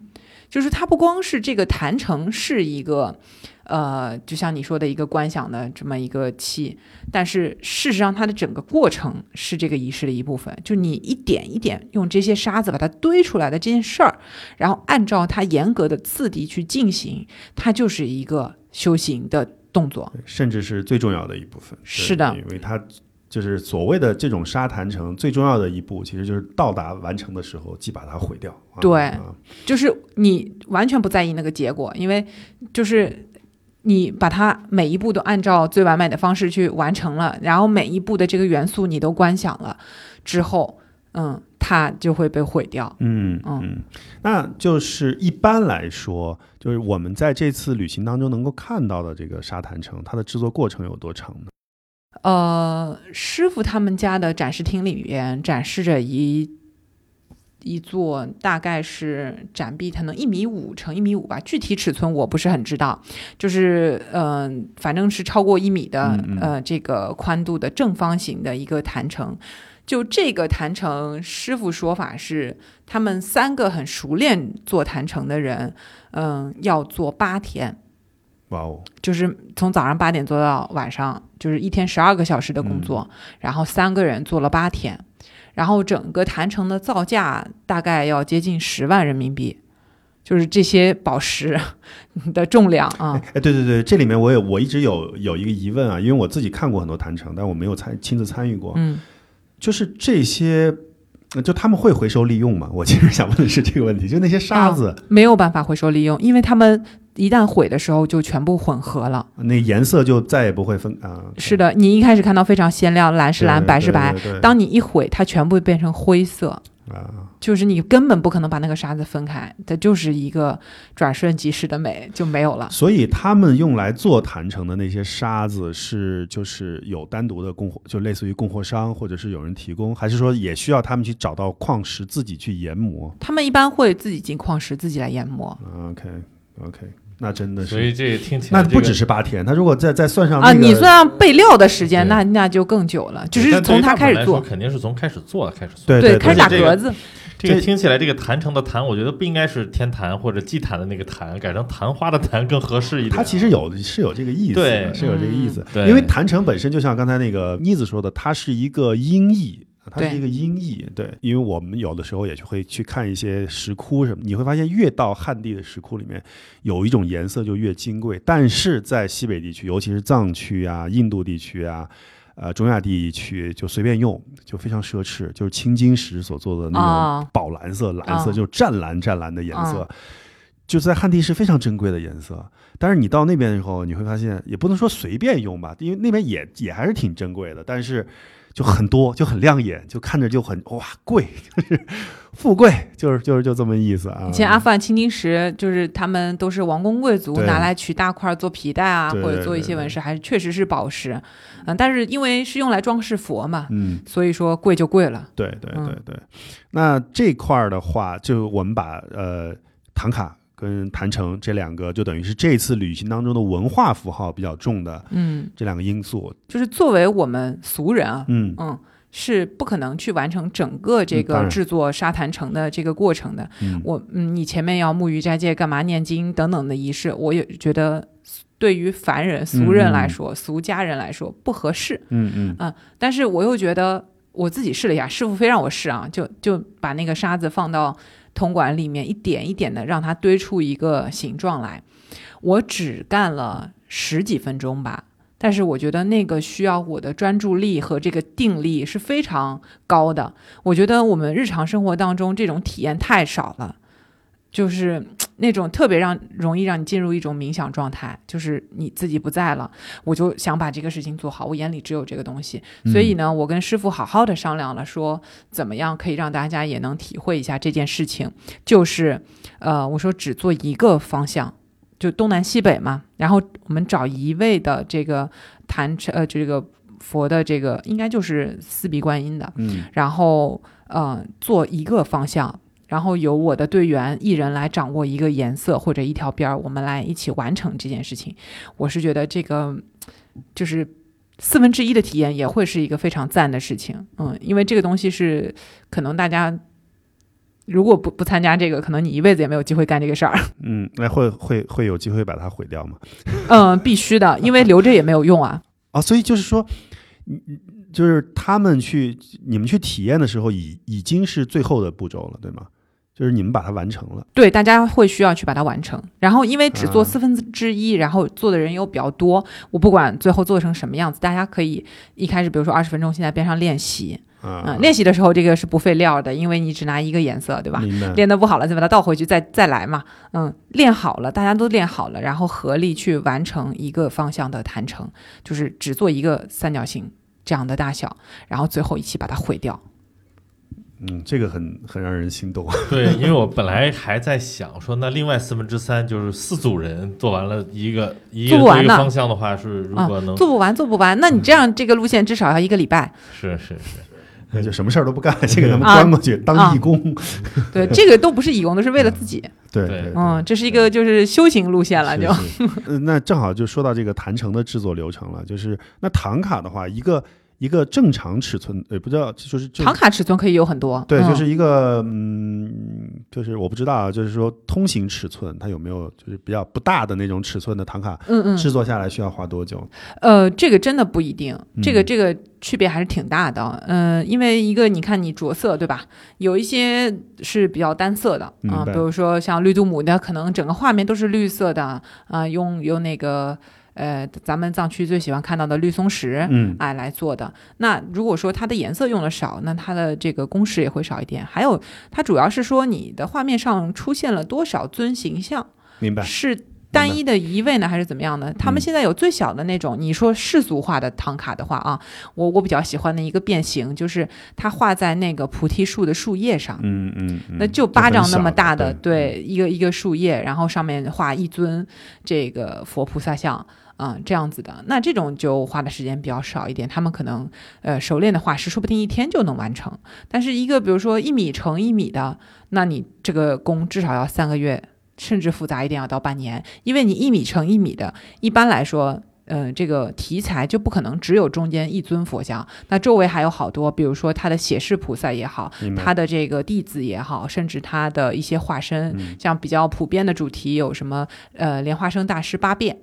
就是它不光是这个坛城是一个，呃，就像你说的一个观想的这么一个器，但是事实上它的整个过程是这个仪式的一部分，就你一点一点用这些沙子把它堆出来的这件事儿，然后按照它严格的次第去进行，它就是一个修行的动作。甚至是最重要的一部分。是的因为它就是所谓的这种沙坛城最重要的一步，其实就是到达完成的时候，即把它毁掉。啊对啊就是你完全不在意那个结果，因为就是你把它每一步都按照最完美的方式去完成了，然后每一步的这个元素你都观想了之后，嗯，它就会被毁掉。嗯嗯嗯，那就是一般来说，就是我们在这次旅行当中能够看到的这个沙坛城，它的制作过程有多长呢？呃，师傅他们家的展示厅里面展示着一一座大概是展壁可能一米五乘一米五吧，具体尺寸我不是很知道，就是嗯、呃反正是超过一米的嗯嗯呃这个宽度的正方形的一个坛城。就这个坛城，师傅说法是，他们三个很熟练做坛城的人，嗯、要做八天。哇哦，就是从早上八点做到晚上，就是一天十二个小时的工作，然后三个人做了八天，然后整个坛城的造价大概要接近十万人民币，就是这些宝石 的重量啊。哎，对对对，这里面我有我一直有有一个疑问啊，因为我自己看过很多坛城，但我没有参亲自参与过，嗯，就是这些。呃就他们会回收利用吗？我其实想问的是这个问题，就那些沙子，没有办法回收利用，因为他们一旦毁的时候就全部混合了。那颜色就再也不会分啊。是的，你一开始看到非常鲜亮，蓝是蓝，白是白，，当你一毁，它全部变成灰色。啊，就是你根本不可能把那个沙子分开，它就是一个转瞬即逝的美，就没有了。所以他们用来做坛城的那些沙子是就是有单独的供货，就类似于供货商或者是有人提供，还是说也需要他们去找到矿石自己去研磨他们一般会自己进矿石，自己来研磨？OK OK，那真的是所是。以这听起来这个那不只是八天，他如果再再算上、那啊。你算上备料的时间，那那就更久了，只但对于是从他开始做，肯定是从开始做开始做。对对开始打这个格子。这这个听起来，这个坛城的坛，我觉得不应该是天坛或者祭坛的那个坛，改成昙花的坛更合适一点。它其实有是有这个意思，对是有这个意思。对因为坛城本身就像刚才那个妮子说的，它是一个音译。它是一个音译，对，因为我们有的时候也去会去看一些石窟什么，你会发现越到汉地的石窟里面，有一种颜色就越金贵，但是在西北地区，尤其是藏区啊、印度地区啊、呃中亚地区，就随便用，就非常奢侈，就是青金石所做的那啊种宝蓝色、蓝色，啊就是湛蓝湛蓝的颜色，就在汉地是非常珍贵的颜色。但是你到那边以后，你会发现，也不能说随便用吧，因为那边也也还是挺珍贵的，但是就很多，就很亮眼，就看着就很哇贵，就 是富贵，就是就是就这么意思啊。以前阿富汗青金石就是他们都是王公贵族拿来取大块做皮带啊，或者做一些纹饰，还是确实是宝石。嗯，但是因为是用来装饰佛嘛，嗯，所以说贵就贵了。对对嗯对对。那这块儿的话，就我们把呃唐卡跟坛城这两个，就等于是这次旅行当中的文化符号比较重的嗯，这两个因素。就是作为我们俗人啊，嗯嗯，是不可能去完成整个这个制作沙坛城的这个过程的。嗯我嗯，你前面要沐浴斋戒、干嘛念经等等的仪式，我也觉得对于凡人、俗人来说、俗家人来说不合适。嗯嗯但是我又觉得我自己试了一下，师傅非让我试啊，就就把那个沙子放到铜管里面，一点一点的让它堆出一个形状来。我只干了十几分钟吧，但是我觉得那个需要我的专注力和这个定力是非常高的。我觉得我们日常生活当中这种体验太少了。就是那种特别让容易让你进入一种冥想状态，就是你自己不在了，我就想把这个事情做好，我眼里只有这个东西。所以呢，我跟师傅好好的商量了，说怎么样可以让大家也能体会一下这件事情。就是，呃，我说只做一个方向，就东南西北嘛。然后我们找一位的这个坛呃这个佛的这个应该就是四臂观音的，嗯然后呃做一个方向。然后由我的队员一人来掌握一个颜色或者一条边儿，我们来一起完成这件事情。我是觉得这个就是四分之一的体验也会是一个非常赞的事情，嗯，因为这个东西是可能大家如果不不参加这个，可能你一辈子也没有机会干这个事儿，嗯，那会会会有机会把它毁掉吗？嗯，必须的，因为留着也没有用啊，啊，所以就是说，嗯就是他们去你们去体验的时候，已已经是最后的步骤了，对吗？就是你们把它完成了。对，大家会需要去把它完成。然后因为只做啊四分之一，然后做的人又比较多，我不管最后做成什么样子，大家可以一开始比如说二十分钟，先在边上练习，啊嗯，，练习的时候这个是不费料的，因为你只拿一个颜色，对吧？练得不好了，再把它倒回去，再再来嘛。嗯，练好了，大家都练好了，然后合力去完成一个方向的弹成，就是只做一个三角形这样的大小，然后最后一起把它毁掉。嗯，这个很很让人心动。对，因为我本来还在想说，那另外四分之三就是四组人做完了一个一个做不完呢一个方向的话，是如啊果能、做不完，做不完，那你这样这个路线至少要一个礼拜。是是是，那就什么事儿都不干，先给他们啊关过去、当义工。对，这个都不是义工，都是为了自己。对嗯，这是一个就是修行路线了，就。那正好就说到这个坛城的制作流程了，就是那唐卡的话，一个一个正常尺寸，也，不知道就是就唐卡尺寸可以有很多，对，嗯就是一个嗯，就是我不知道啊，就是说通行尺寸它有没有就是比较不大的那种尺寸的唐卡，嗯嗯，制作下来需要花多久？呃，这个真的不一定，这个嗯这个区别还是挺大的。嗯、因为一个你看你着色对吧？有一些是比较单色的啊、比如说像绿度母的，可能整个画面都是绿色的啊、用用那个呃咱们藏区最喜欢看到的绿松石。嗯哎，来做的。那如果说它的颜色用的少，那它的这个工时也会少一点。还有，它主要是说你的画面上出现了多少尊形象。明白。是单一的一位呢，还是怎么样呢？他们嗯现在有最小的那种，你说世俗化的唐卡的话啊，我我比较喜欢的一个变形，就是它画在那个菩提树的树叶上。嗯嗯，嗯那就巴掌那么大的，对，一个一个树叶，然后上面画一尊这个佛菩萨像，嗯，这样子的。那这种就花的时间比较少一点，他们可能呃熟练的画师说不定一天就能完成。但是一个比如说一米乘一米的，那你这个工至少要三个月，甚至复杂一点要到半年，因为你一米乘一米的，一般来说。嗯，这个题材就不可能只有中间一尊佛像，那周围还有好多，比如说他的写释菩萨也好，他的这个弟子也好，甚至他的一些化身，嗯像比较普遍的主题有什么呃莲花生大师八变，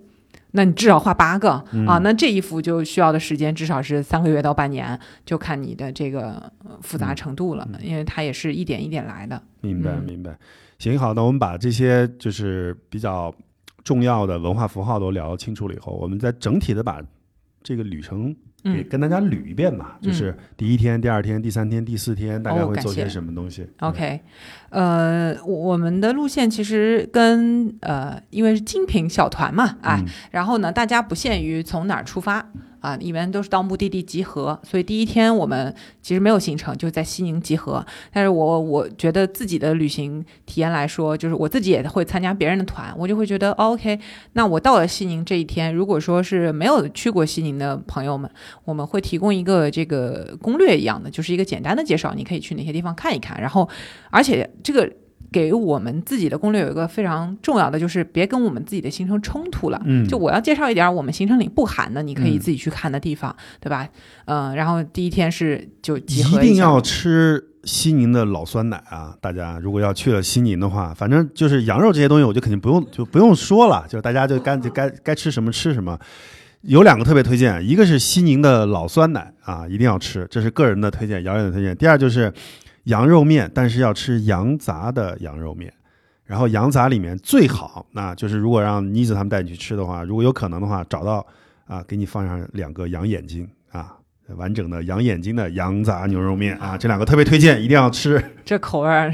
那你至少画八个、嗯啊，那这一幅就需要的时间至少是三个月到半年，就看你的这个呃复杂程度了，因为它也是一点一点来的。明白嗯明白。行，好，那我们把这些就是比较重要的文化符号都聊清楚了以后，我们再整体的把这个旅程给嗯。跟大家捋一遍吧。就是第一天、第二天、第三天、第四天，大概会做些什么东西 OK，呃，我我们的路线其实跟呃，因为是精品小团嘛，哎，嗯。然后呢，大家不限于从哪儿出发啊，一般都是到目的地集合。所以第一天我们其实没有行程，就在西宁集合。但是我我觉得自己的旅行体验来说，就是我自己也会参加别人的团，我就会觉得、OK，那我到了西宁这一天，如果说是没有去过西宁的朋友们，我们会提供一个这个攻略一样的，就是一个简单的介绍，你可以去哪些地方看一看。然后，而且这个。给我们自己的攻略有一个非常重要的，就是别跟我们自己的行程冲突了。嗯就我要介绍一点我们行程里不含的，你可以嗯自己去看的地方，对吧？嗯、然后第一天是就集一定要吃西宁的老酸奶啊！大家如果要去了西宁的话，反正就是羊肉这些东西，我就肯定不用就不用说了，就大家就该就该 该吃什么吃什么。有两个特别推荐，一个是西宁的老酸奶啊，一定要吃，这是个人的推荐，遥远的推荐。第二就是羊肉面，但是要吃羊杂的羊肉面。然后羊杂里面最好，那就是如果让妮子他们带你去吃的话，如果有可能的话，找到啊，给你放上两个羊眼睛啊，完整的羊眼睛的羊杂牛肉面啊，这两个特别推荐，一定要吃。这口味儿，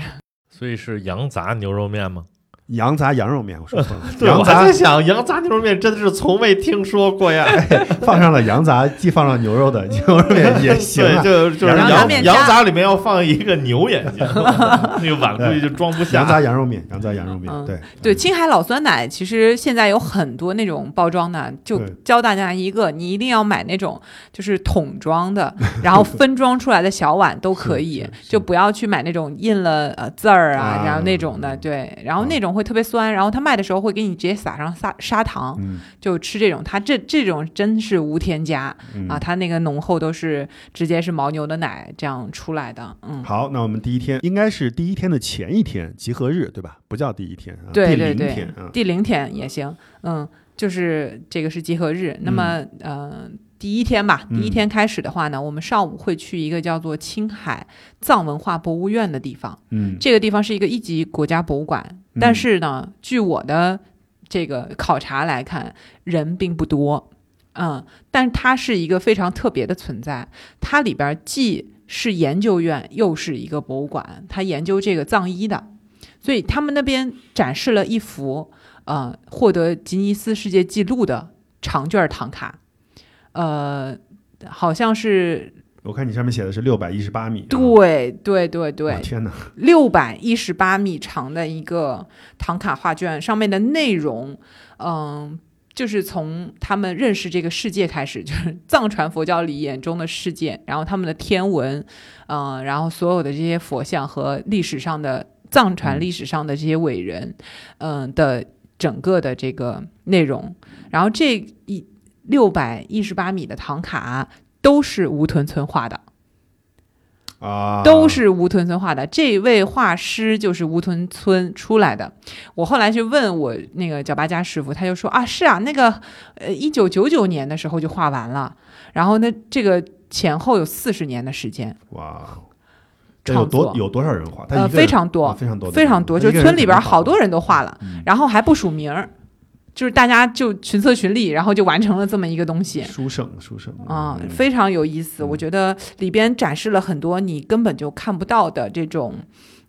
所以是羊杂牛肉面吗？羊杂羊肉面，我说 错了，对，我在想，羊杂牛肉面真的是从未听说过呀。放上了羊杂，既放上牛肉的 牛肉面也行对，啊。就就是羊杂里面要放一个牛眼睛，那个碗估计就装不下。羊杂羊肉面，羊杂羊肉面，嗯对对，青海老酸奶其实现在有很多那种包装的，就教大家一个，你一定要买那种就是桶装的，然后分装出来的小碗都可以就不要去买那种印了呃字儿啊，啊然后那种的，对，然后那种会特别酸，然后他卖的时候会给你直接撒上砂砂糖，嗯就吃这种，它这这种真是无添加嗯啊，它那个浓厚都是直接是牦牛的奶这样出来的，嗯。好，那我们第一天应该是第一天的前一天集合日，对吧？不叫第一天对对对零天啊。第零天也行，嗯，就是这个是集合日。那么，呃，第一天吧，第一嗯天开始的话呢，我们上午会去一个叫做青海藏文化博物院的地方。嗯这个地方是一个一级国家博物馆，但是呢，据我的这个考察来看，人并不多。嗯，但它是一个非常特别的存在，它里边既是研究院，又是一个博物馆，它研究这个藏医的，所以他们那边展示了一幅呃获得吉尼斯世界纪录的长卷唐卡，呃，好像是我看你上面写的是六百一十八米啊，对对对对。哇，天哪，六百一十八米长的一个唐卡画卷，上面的内容，嗯，就是从他们认识这个世界开始，就是藏传佛教里眼中的世界，然后他们的天文，嗯，然后所有的这些佛像和历史上的藏传历史上的这些伟人，嗯的整个的这个内容，然后这一六百一十八米的唐卡。都是吴屯村画的。啊，都是吴屯村画的。这位画师就是吴屯村出来的。我后来去问我那个脚八家师傅，他就说啊，是啊，那个呃，一九九九年的时候就画完了，然后呢，这个前后有四十年的时间，哇，这有多有多少人画？他呃，非常多，啊非常多非常多，就是村里边好多人都画了，嗯然后还不署名儿，就是大家就群策群力，然后就完成了这么一个东西。书圣书圣啊、嗯非常有意思。嗯我觉得里边展示了很多你根本就看不到的这种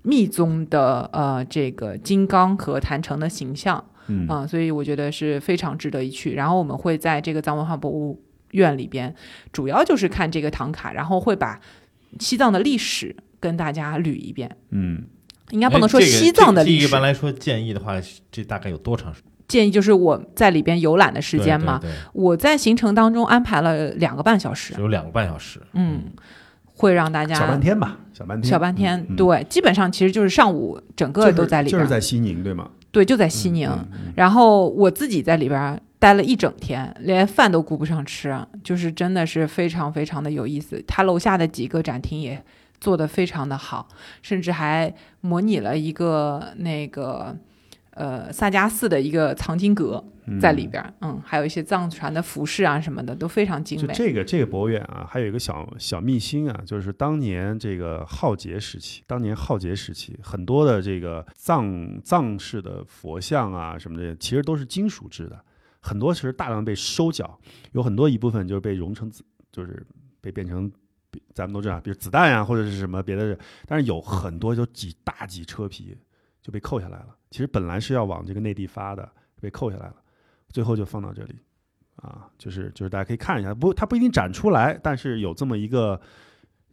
密宗的呃这个金刚和坛城的形象嗯啊、所以我觉得是非常值得一去。然后我们会在这个藏文化博物院里边，主要就是看这个唐卡，然后会把西藏的历史跟大家捋一遍。嗯应该不能说西藏的历史，这一般来说建议的话，这大概有多长时间？建议就是我在里边游览的时间嘛。对，对我在行程当中安排了两个半小时有两个半小时。嗯，会让大家小半天吧，小半天小半天，对，基本上其实就是上午整个都在里边，就是在西宁对吗？对，就在西宁。嗯嗯然后我自己在里边待了一整天，连饭都顾不上吃，就是真的是非常非常的有意思。他楼下的几个展厅也做得非常的好，甚至还模拟了一个那个呃萨迦寺的一个藏经阁嗯在里边，嗯还有一些藏传的服饰啊什么的都非常精就美。这个这个博物院啊，还有一个小小秘辛啊，就是当年这个浩劫时期，当年浩劫时期，很多的这个藏藏式的佛像啊什么的，其实都是金属制的，很多其实大量被收缴，有很多一部分就是被熔成子，就是被变成。咱们都知道，比如子弹呀、或者是什么别的，但是有很多就几大几车皮就被扣下来了。其实本来是要往这个内地发的，被扣下来了，最后就放到这里。啊，就是就是大家可以看一下，不，它不一定展出来，但是有这么一个，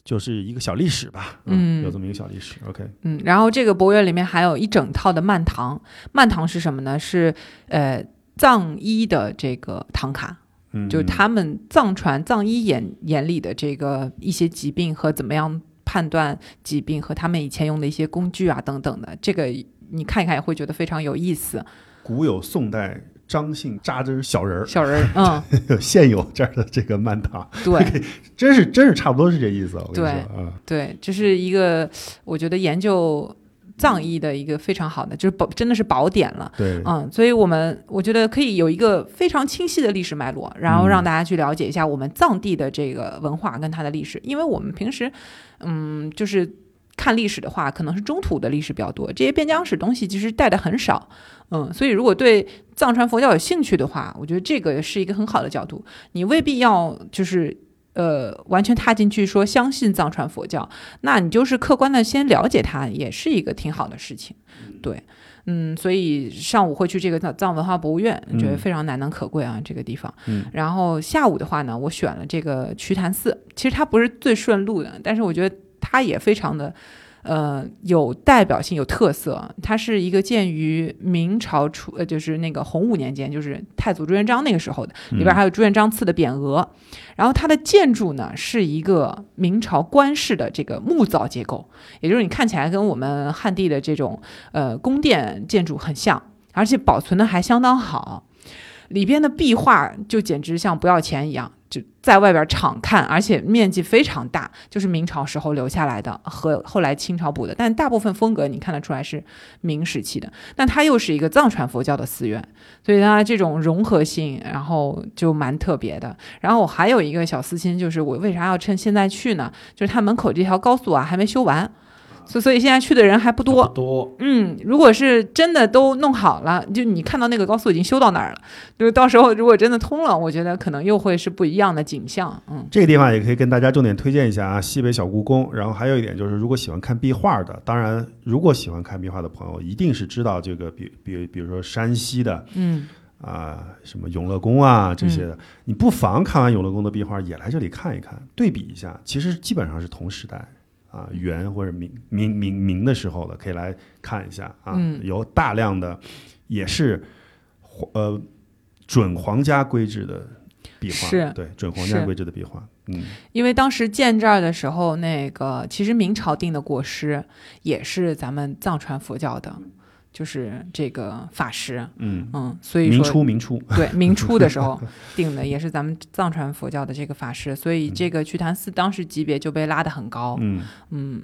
就是一个小历史吧，嗯有这么一个小历史。OK，嗯，然后这个博物院里面还有一整套的曼唐，曼唐是什么呢？是呃藏医的这个唐卡，嗯，就是他们藏传藏医眼眼里的这个一些疾病和怎么样判断疾病和他们以前用的一些工具啊等等的，这个你看一看也会觉得非常有意思。古有宋代张姓扎针小人儿，小人儿，嗯，现有这儿的这个曼塔，对真是真是差不多是这意思。我跟你对说啊，对，这是一个我觉得研究藏医的一个非常好的，就是宝真的是宝典了。对，嗯，所以我们我觉得可以有一个非常清晰的历史脉络，然后嗯让大家去了解一下我们藏地的这个文化跟它的历史，因为我们平时，嗯，就是看历史的话，可能是中土的历史比较多，这些边疆史东西其实带的很少，嗯，所以如果对藏传佛教有兴趣的话，我觉得这个是一个很好的角度，你未必要就是。呃，完全踏进去说相信藏传佛教，那你就是客观的先了解它，也是一个挺好的事情。对，嗯，所以上午会去这个藏藏文化博物院，觉得嗯非常难能可贵啊，这个地方。嗯然后下午的话呢，我选了这个瞿昙寺，其实它不是最顺路的，但是我觉得它也非常的。呃，有代表性，有特色。它是一个建于明朝初，呃，就是那个洪武年间，就是太祖朱元璋那个时候的，里边还有朱元璋赐的匾额。然后它的建筑呢是一个明朝官式的这个木造结构，也就是你看起来跟我们汉地的这种呃宫殿建筑很像，而且保存的还相当好。里边的壁画就简直像不要钱一样，就在外边敞看，而且面积非常大，就是明朝时候留下来的和后来清朝补的，但大部分风格你看得出来是明时期的。但它又是一个藏传佛教的寺院，所以它这种融合性，然后就蛮特别的。然后我还有一个小私心，就是我为啥要趁现在去呢？就是它门口这条高速啊还没修完，所所以现在去的人还不多。不多，嗯，如果是真的都弄好了，就你看到那个高速已经修到那儿了，就是到时候如果真的通了，我觉得可能又会是不一样的景象。嗯这个地方也可以跟大家重点推荐一下啊，西北小故宫。然后还有一点就是，如果喜欢看壁画的，当然如果喜欢看壁画的朋友，一定是知道这个，比比比如说山西的嗯啊、什么永乐宫啊这些的，你不妨看完永乐宫的壁画，也来这里看一看，对比一下，其实基本上是同时代啊，元或者明明明明的时候的，可以来看一下啊，嗯有大量的也是呃准皇家规制的壁画，是对准皇家规制的壁画，嗯。因为当时建这儿的时候，那个其实明朝定的国师也是咱们藏传佛教的，就是这个法师，嗯，嗯，所以明说初明初，对明初的时候 定的，也是咱们藏传佛教的这个法师，所以这个瞿昙寺当时级别就被拉得很高，嗯，嗯，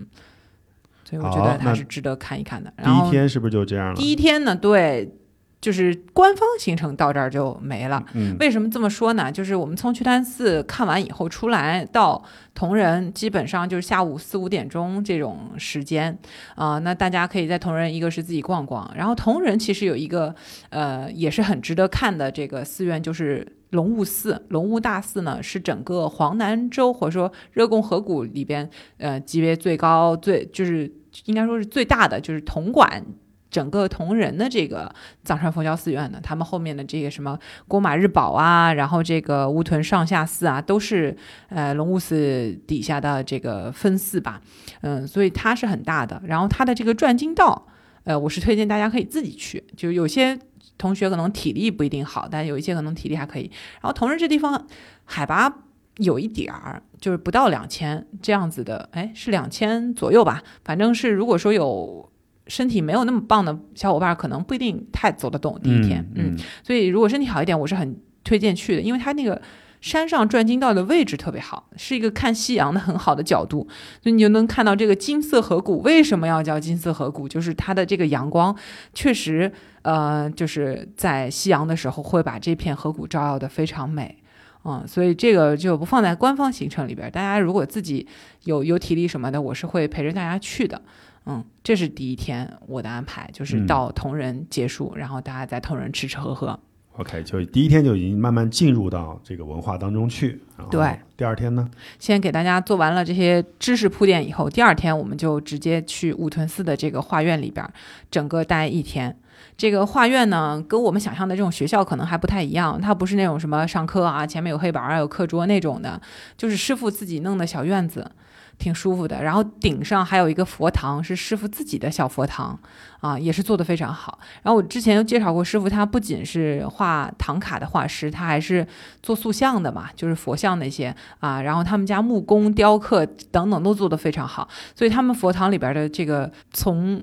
所以我觉得它是值得看一看的。第然后一天是不是就这样了？第一天呢，对，就是官方行程到这儿就没了。嗯，为什么这么说呢？就是我们从瞿昙寺看完以后出来到铜仁，基本上就是下午四五点钟这种时间啊、那大家可以在铜仁，一个是自己逛逛，然后铜仁其实有一个呃也是很值得看的这个寺院，就是。龙雾寺，龙雾大寺呢是整个黄南州或者说热贡河谷里边，呃，级别最高、最就是应该说是最大的，就是铜管整个同仁的这个藏传佛教寺院呢，他们后面的这个什么郭马日宝啊，然后这个乌屯上下寺啊，都是呃龙雾寺底下的这个分寺吧，嗯，所以它是很大的。然后它的这个转经道，呃，我是推荐大家可以自己去，就有些同学可能体力不一定好，但有一些可能体力还可以。然后同仁这地方海拔有一点儿，就是不到两千这样子的，哎，是两千左右吧，反正是如果说有。身体没有那么棒的小伙伴，可能不一定太走得动第一天，嗯，所以如果身体好一点，我是很推荐去的，因为它那个山上转经道的位置特别好，是一个看夕阳的很好的角度，所以你就能看到这个金色河谷为什么要叫金色河谷，就是它的这个阳光确实，呃，就是在夕阳的时候会把这片河谷照耀的非常美。嗯，所以这个就不放在官方行程里边，大家如果自己有有体力什么的，我是会陪着大家去的。嗯，这是第一天我的安排，就是嗯到同仁结束，然后大家在同仁吃吃喝喝。OK，就第一天就已经慢慢进入到这个文化当中去。对，第二天呢？先给大家做完了这些知识铺垫以后，第二天我们就直接去五屯寺的这个画院里边，整个待一天。这个画院呢，跟我们想象的这种学校可能还不太一样，它不是那种什么上课啊，前面有黑板啊，有课桌那种的，就是师傅自己弄的小院子，挺舒服的。然后顶上还有一个佛堂，是师傅自己的小佛堂，啊，也是做的非常好。然后我之前有介绍过，师傅他不仅是画唐卡的画师，他还是做塑像的嘛，就是佛像那些啊。然后他们家木工、雕刻等等都做得非常好，所以他们佛堂里边的这个从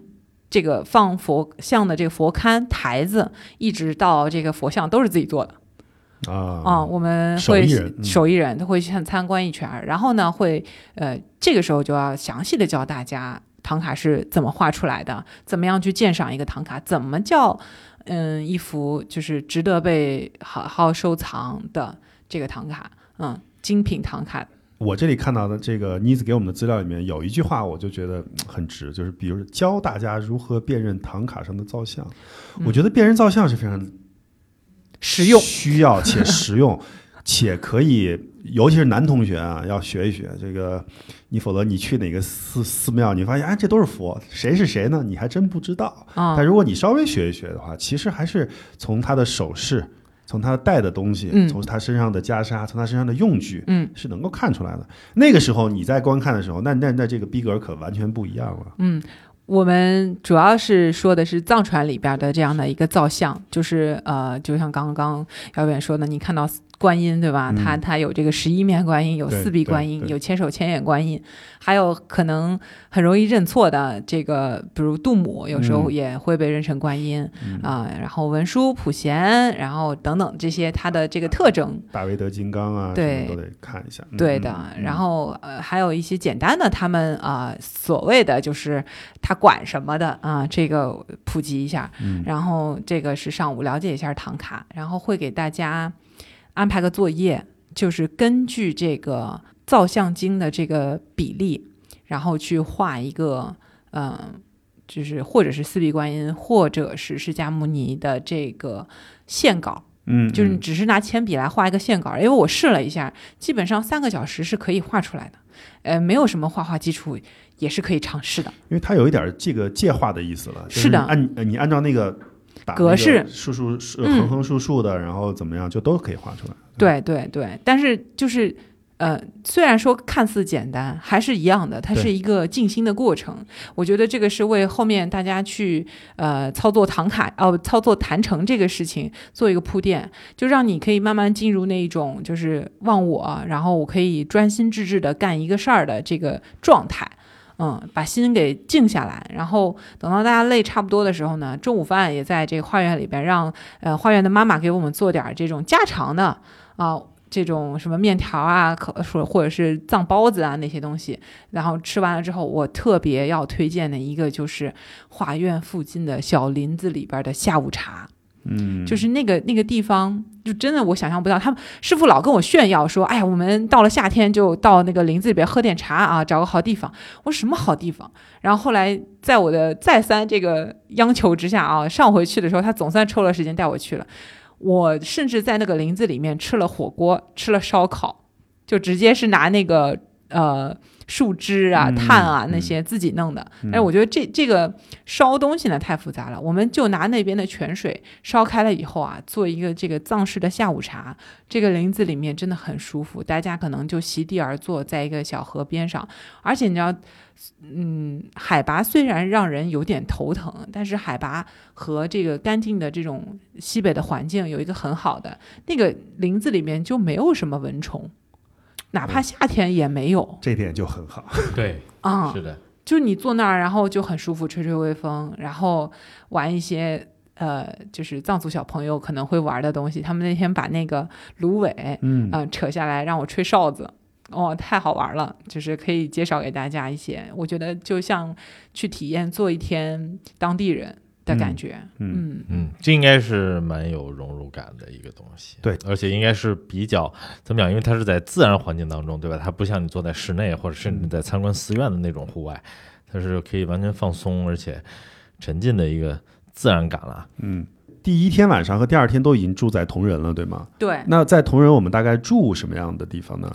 这个放佛像的这个佛龛台子，一直到这个佛像都是自己做的。啊啊、我们会手艺人嗯。手艺人都会去参观一圈，然后呢，会呃，这个时候就要详细的教大家唐卡是怎么画出来的，怎么样去鉴赏一个唐卡，怎么叫嗯一幅就是值得被好好收藏的这个唐卡，嗯，精品唐卡，我这里看到的这个妮子给我们的资料里面有一句话，我就觉得嗯很值，就是比如教大家如何辨认唐卡上的造像。我觉得辨认造像是非常实用。需要且实用，且可以，尤其是男同学啊，要学一学这个。你否则你去哪个寺寺庙，你发现哎，这都是佛，谁是谁呢？你还真不知道。啊、但如果你稍微学一学的话，其实还是从他的首饰，从他带的东西，嗯从他身上的袈裟，从他身上的用具，嗯是能够看出来的。那个时候你在观看的时候，那那那这个逼格可完全不一样了。嗯，我们主要是说的是藏传里边的这样的一个造像，就是呃，就像刚刚姚远说的，你看到观音对吧？嗯它它有这个十一面观音，有四臂观音，有千手千眼观音，还有可能很容易认错的这个，比如杜母，有时候嗯也会被认成观音嗯啊、然后文殊、普贤，然后等等这些它的这个特征。大威德金刚啊，对什么都得看一下。嗯对的，嗯然后呃还有一些简单的，他们啊、呃所谓的就是他管什么的啊、这个普及一下。嗯然后这个是上午了解一下唐卡，然后会给大家安排个作业，就是根据这个造像经的这个比例，然后去画一个嗯。就是或者是四臂观音，或者是释迦牟尼的这个线稿，嗯，就是只是拿铅笔来画一个线稿，因为我试了一下，基本上三个小时是可以画出来的，呃，没有什么画画基础也是可以尝试的。因为它有一点儿这个借画的意思了，就是的按呃你按照那个格式竖竖横横竖竖的，然后怎么样就都可以画出来。对对对，但是就是呃，虽然说看似简单，还是一样的，它是一个静心的过程。我觉得这个是为后面大家去呃操作唐卡哦、操作坛城这个事情做一个铺垫，就让你可以慢慢进入那一种就是忘我，然后我可以专心致志的干一个事儿的这个状态。嗯，把心给静下来，然后等到大家累差不多的时候呢，中午饭也在这个花园里边让呃花园的妈妈给我们做点这种家常的啊。这种什么面条啊，可说或者是藏包子啊那些东西，然后吃完了之后，我特别要推荐的一个就是画院附近的小林子里边的下午茶。嗯，就是那个那个地方，就真的我想象不到。他们师傅老跟我炫耀说：“哎呀，我们到了夏天就到那个林子里边喝点茶啊，找个好地方。”我说什么好地方？然后后来在我的再三这个央求之下啊，上回去的时候，他总算抽了时间带我去了。我甚至在那个林子里面吃了火锅，吃了烧烤，就直接是拿那个呃树枝啊、嗯炭啊嗯那些自己弄的。但是，我觉得这这个烧东西呢太复杂了，我们就拿那边的泉水烧开了以后啊，做一个这个藏式的下午茶。这个林子里面真的很舒服，大家可能就席地而坐在一个小河边上，而且你知道。嗯，海拔虽然让人有点头疼，但是海拔和这个干净的这种西北的环境有一个很好的，那个林子里面就没有什么蚊虫，哪怕夏天也没有这点就很好。对，啊。是的，就你坐那儿，然后就很舒服，吹吹微风，然后玩一些呃，就是藏族小朋友可能会玩的东西。他们那天把那个芦苇，嗯嗯、扯下来让我吹哨子，哦，太好玩了！就是可以介绍给大家一些，我觉得就像去体验做一天当地人的感觉。嗯嗯嗯，这应该是蛮有融入感的一个东西。对，而且应该是比较怎么讲？因为它是在自然环境当中，对吧？它不像你坐在室内或者甚至在参观寺院的那种户外，它是可以完全放松而且沉浸的一个自然感了。嗯，第一天晚上和第二天都已经住在同仁了，对吗？对，那在同仁，我们大概住什么样的地方呢？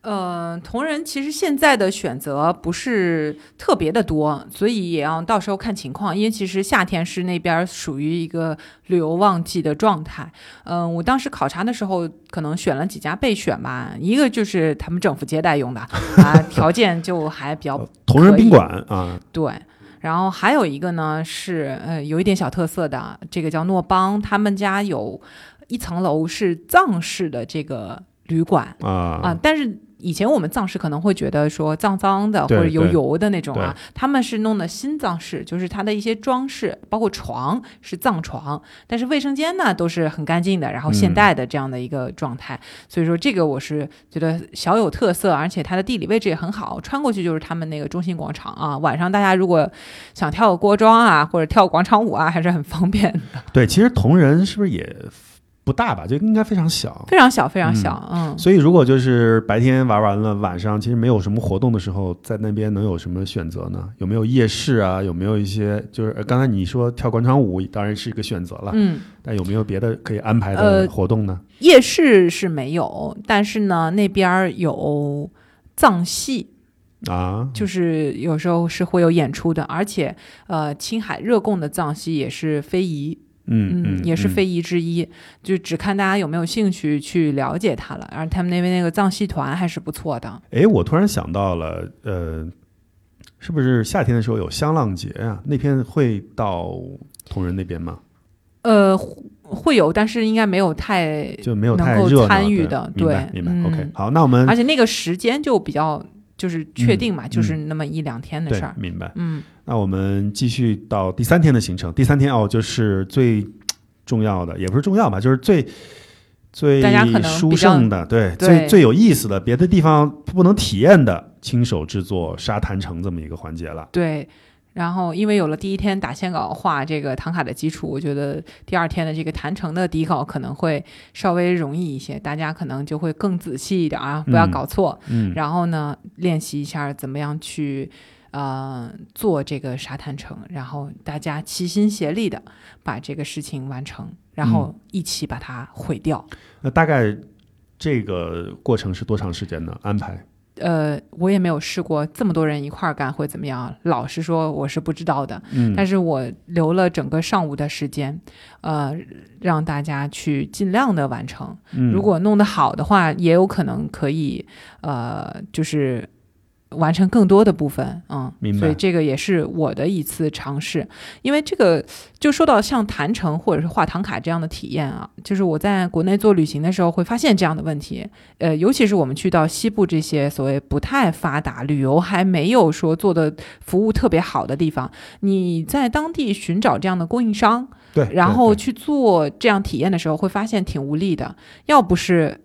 呃，同仁其实现在的选择不是特别的多，所以也要到时候看情况。因为其实夏天是那边属于一个旅游旺季的状态。嗯、我当时考察的时候，可能选了几家备选吧，一个就是他们政府接待用的 啊，条件就还比较同仁宾馆啊，对，然后还有一个呢是呃有一点小特色的，这个叫诺邦，他们家有一层楼是藏式的这个旅馆啊啊，但是。以前我们藏式可能会觉得说脏脏的或者油油的那种啊，他们是弄的新藏式，就是它的一些装饰，包括床是藏床，但是卫生间呢都是很干净的，然后现嗯代的这样的一个状态。所以说这个我是觉得小有特色，而且它的地理位置也很好，穿过去就是他们那个中心广场啊。晚上大家如果想跳个锅庄啊，或者跳广场舞啊，还是很方便的，对，其实同仁是不是也不大吧？就应该非常小。非常小，非常小，嗯。所以，如果就是白天玩完了，晚上其实没有什么活动的时候，在那边能有什么选择呢？有没有夜市啊？有没有一些就是呃刚才你说跳广场舞，当然是一个选择了，嗯，但有没有别的可以安排呃的活动呢？夜市是没有，但是呢，那边有藏戏，啊，就是有时候是会有演出的，而且呃，青海热贡的藏戏也是非遗，嗯嗯也是非遗之一，就只看大家有没有兴趣去了解它了。而他们那边那个藏戏团还是不错的，哎，我突然想到了，呃，是不是夏天的时候有香浪节啊？那天会到同仁那边吗？呃，会有，但是应该没有太，就没有能够太热参与的对明白。嗯 OK，好，那我们而且那个时间就比较就是确定嘛，嗯就是那么一两天的事儿。明白。嗯，那我们继续到第三天的行程。第三天哦，就是最重要的，也不是重要吧，就是最最殊胜的，对，对最最有意思的，别的地方不能体验的，亲手制作沙滩城这么一个环节了。对。然后，因为有了第一天打线稿画这个唐卡的基础，我觉得第二天的这个谈成的底稿可能会稍微容易一些，大家可能就会更仔细一点啊，不要嗯搞错。嗯，然后呢，练习一下怎么样去呃做这个沙滩城，然后大家齐心协力的把这个事情完成，然后一起把它毁掉。那大概这个过程是多长时间呢？安排？呃，我也没有试过这么多人一块儿干会怎么样。老实说，我是不知道的。嗯，但是我留了整个上午的时间，呃，让大家去尽量的完成。嗯如果弄得好的话，也有可能可以，呃，就是完成更多的部分，嗯，明白所以这个也是我的一次尝试，因为这个就说到像谈成或者是画唐卡这样的体验啊，就是我在国内做旅行的时候会发现这样的问题，呃，尤其是我们去到西部这些所谓不太发达、旅游还没有说做的服务特别好的地方，你在当地寻找这样的供应商，对，然后去做这样体验的时候，会发现挺无力的。要不是，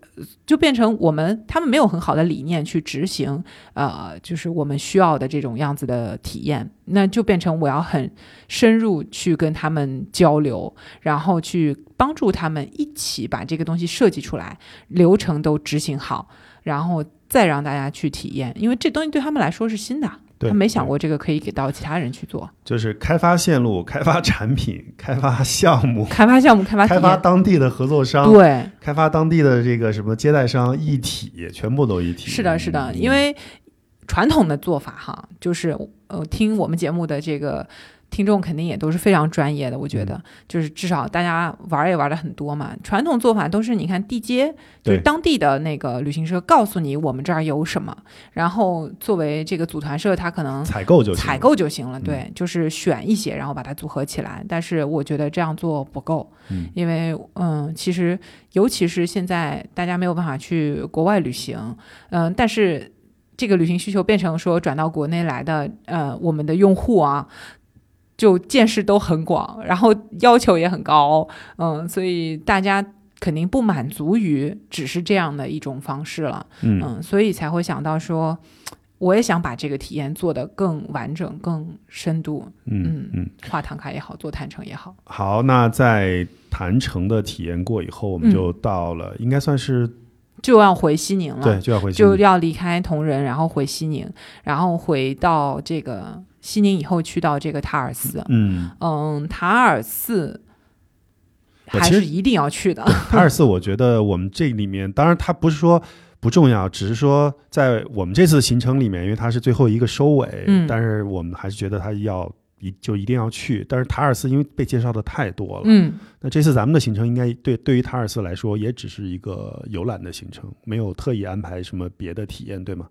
就变成我们他们没有很好的理念去执行，呃，就是我们需要的这种样子的体验，那就变成我要很深入去跟他们交流，然后去帮助他们一起把这个东西设计出来，流程都执行好，然后再让大家去体验，因为这东西对他们来说是新的。对他没想过这个可以给到其他人去做，就是开发线路、开发产品、开发项目、开发项目、开发开发，当地的合作商、对，开发当地的这个什么接待商一体，全部都一体。是的，是的，嗯因为传统的做法哈，就是呃，听我们节目的这个听众肯定也都是非常专业的，我觉得、嗯就是至少大家玩儿也玩的很多嘛。传统做法都是你看地接，就是当地的那个旅行社告诉你我们这儿有什么，然后作为这个组团社，他可能采购就采购就行了，嗯对，就是选一些，然后把它组合起来。但是我觉得这样做不够，嗯因为嗯，其实尤其是现在大家没有办法去国外旅行，嗯，但是这个旅行需求变成说转到国内来的，呃，我们的用户啊。就见识都很广，然后要求也很高，嗯，所以大家肯定不满足于只是这样的一种方式了，嗯嗯，所以才会想到说，我也想把这个体验做得更完整、更深度。嗯嗯嗯。画唐卡也好，做坦诚也好，好，那在坦诚的体验过以后，我们嗯就到了，应该算是就要回西宁了。对，就要回去。就要离开铜仁，然后回西宁，然后回到这个西宁以后去到这个塔尔寺。嗯，嗯，塔尔寺还是一定要去的。塔尔寺，我觉得我们这里面，当然它不是说 不重要，只是说在我们这次行程里面，因为它是最后一个收尾，嗯但是我们还是觉得它要一就一定要去。但是塔尔寺因为被介绍的太多了，嗯，那这次咱们的行程应该对对于塔尔寺来说，也只是一个游览的行程，没有特意安排什么别的体验，对吗？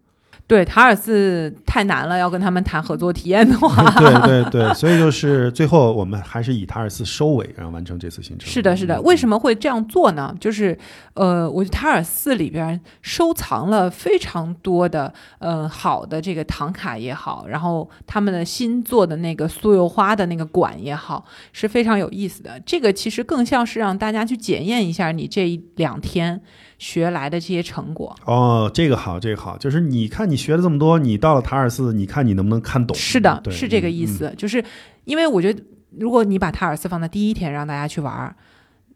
对，塔尔寺太难了，要跟他们谈合作体验的话，对对对，所以就是最后我们还是以塔尔寺收尾，然后完成这次行程。是的，是的。为什么会这样做呢？就是，呃，我觉得塔尔寺里边收藏了非常多的，呃，好的这个唐卡也好，然后他们的新做的那个酥油花的那个馆也好，是非常有意思的。这个其实更像是让大家去检验一下你这一两天学来的这些成果。哦，这个好，这个好，就是你看你学了这么多，你到了塔尔寺，你看你能不能看懂？是的，是这个意。嗯思。就是因为我觉得，如果你把塔尔寺放在第一天让大家去玩儿，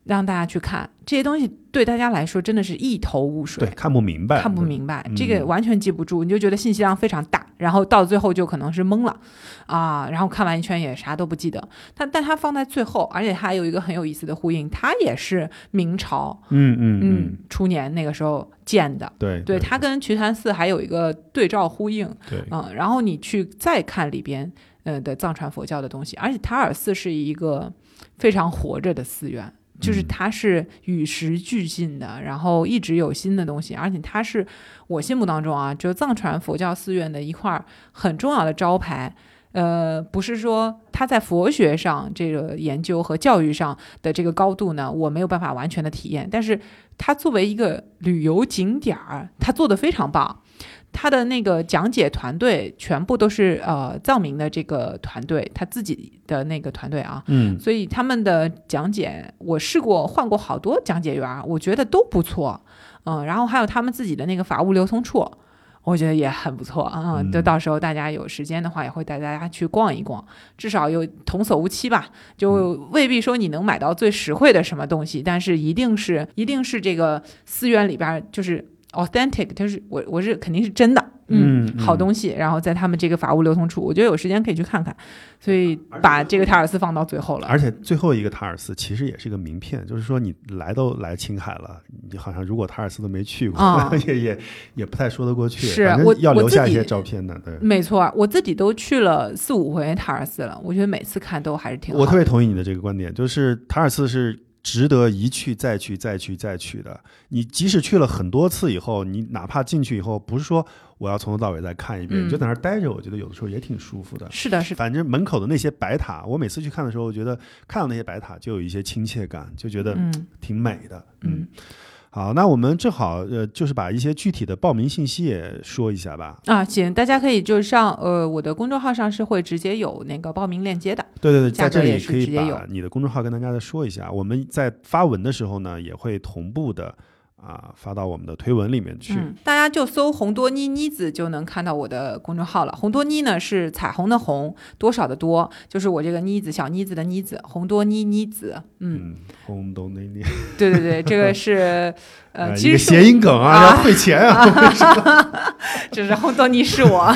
让大家去看这些东西，对大家来说真的是一头雾水。对，。看不明白，看不明白，嗯。这个完全记不住，你就觉得信息量非常大，然后到最后就可能是懵了。啊，然后看完一圈也啥都不记得。但但它放在最后，而且它还有一个很有意思的呼应，它也是明朝嗯嗯嗯，嗯初年那个时候建的，对对，它跟瞿昙寺还有一个对照呼应，对。嗯，然后你去再看里边呃的藏传佛教的东西，而且塔尔寺是一个非常活着的寺院。就是嗯它是与时俱进的，然后一直有新的东西，而且它是我心目当中啊，就藏传佛教寺院的一块儿很重要的招牌。呃，不是说它在佛学上这个研究和教育上的这个高度呢，我没有办法完全的体验，但是它作为一个旅游景点儿，它做的非常棒。他的那个讲解团队全部都是呃藏民的这个团队，他自己的那个团队啊，嗯所以他们的讲解，我试过换过好多讲解员，我觉得都不错，嗯，然后还有他们自己的那个法务流通处，我觉得也很不错啊。嗯就到时候大家有时间的话，也会带大家去逛一逛，至少有童叟无欺吧。就未必说你能买到最实惠的什么东西，但是一定是一定是这个寺院里边就是 authentic，就是我我是肯定是真的，嗯嗯好东西，然后在他们这个法务流通处，我觉得有时间可以去看看，所以把这个塔尔寺放到最后了。而且最后一个塔尔寺其实也是一个名片，就是说你来都来青海了，你好像如果塔尔寺都没去过，啊也也也不太说得过去。是我要留下一些照片的。对，没错，我自己都去了四五回塔尔寺了，我觉得每次看都还是挺好。我特别同意你的这个观点，就是塔尔寺是值得一去再去再去再去的。你即使去了很多次以后，你哪怕进去以后，不是说我要从头到尾再看一遍，嗯你就在那儿待着，我觉得有的时候也挺舒服的。是的，是的，反正门口的那些白塔，我每次去看的时候，我觉得看到那些白塔就有一些亲切感，就觉得嗯挺美的。嗯，好，那我们正好呃，就是把一些具体的报名信息也说一下吧。啊，行，大家可以就上呃我的公众号上是会直接有那个报名链接的。对对对，在这里可以把你的公众号跟大家再说一下。我们在发文的时候呢，也会同步的啊发到我们的推文里面去。嗯，大家就搜“红多妮妮子”就能看到我的公众号了。红多妮呢是彩虹的红，多少的多，就是我这个妮子小妮子的妮子，红多妮妮子。嗯，嗯，轰动那年，对对对，这个是呃，其实谐音梗啊，啊要退钱啊。这 是红多妮是我，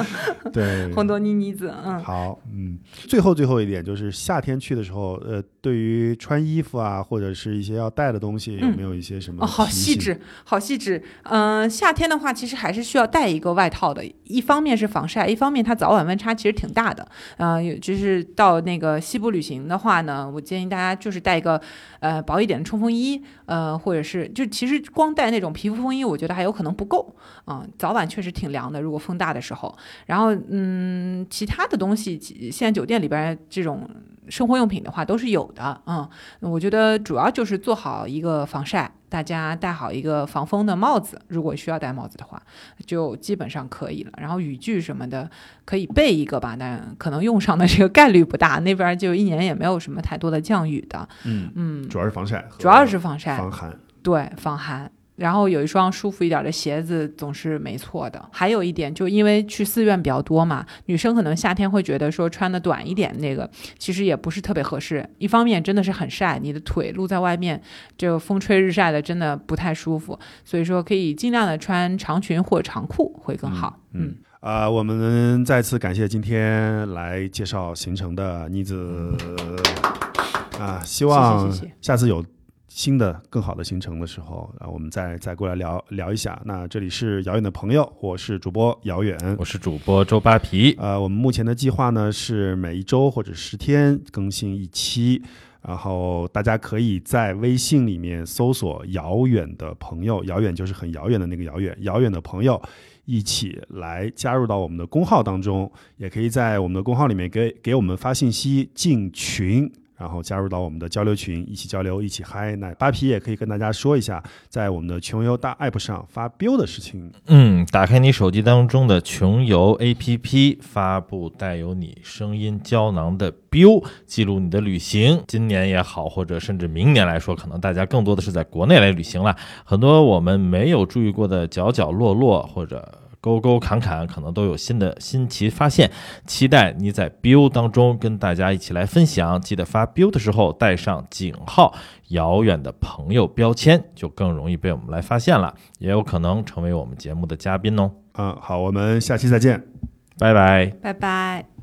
对，红多妮妮子。嗯，好，嗯，最后最后一点就是夏天去的时候，呃，对于穿衣服啊，或者是一些要带的东西，有没有一些什么、哦，好细。致，好细致。嗯、夏天的话，其实还是需要带一个外套的。一方面是防晒，一方面它早晚温差其实挺大的。嗯、就是到那个西部旅行的话呢，我建议大家就是带一个呃薄一点的冲锋衣，呃，或者是就其实光带那种皮肤风衣，我觉得还有可能不够。嗯、早晚确实挺凉的，如果风大的时候。然后嗯，其他的东西，其现在酒店里边这种生活用品的话都是有的。嗯，我觉得主要就是做好一个防晒，大家戴好一个防风的帽子，如果需要戴帽子的话，就基本上可以了。然后雨具什么的可以备一个吧，但可能用上的这个概率不大。那边就一年也没有什么太多的降雨的，嗯，嗯，主要是防晒主要是防晒，防寒。对，防寒。然后有一双舒服一点的鞋子总是没错的。还有一点，就因为去寺院比较多嘛，女生可能夏天会觉得说穿的短一点，那个其实也不是特别合适。一方面真的是很晒，你的腿露在外面，就风吹日晒的，真的不太舒服。所以说可以尽量的穿长裙或者长裤会更好。嗯，啊、我们再次感谢今天来介绍行程的妮子啊，希望下次有新的更好的行程的时候，啊，我们再再过来聊聊一下。那这里是遥远的朋友，我是主播遥远。我是主播周扒皮，呃，我们目前的计划呢是每一周或者十天更新一期，然后大家可以在微信里面搜索“遥远的朋友”，遥远就是很遥远的那个遥远，遥远的朋友一起来加入到我们的公号当中，也可以在我们的公号里面给给我们发信息进群。然后加入到我们的交流群，一起交流，一起嗨。那扒皮也可以跟大家说一下，在我们的穷游大 app 上发 bill 的事情。嗯，打开你手机当中的穷游 APP，发布带有你声音胶囊的 bill，记录你的旅行。今年也好，或者甚至明年来说，可能大家更多的是在国内来旅行了，很多我们没有注意过的角角落落或者。沟沟坎坎可能都有新的新奇发现，期待你在 bill 当中跟大家一起来分享。记得发 bill 的时候带上井号“遥远的朋友”标签，就更容易被我们来发现了，也有可能成为我们节目的嘉宾哦。嗯，好，我们下期再见。拜拜。拜拜。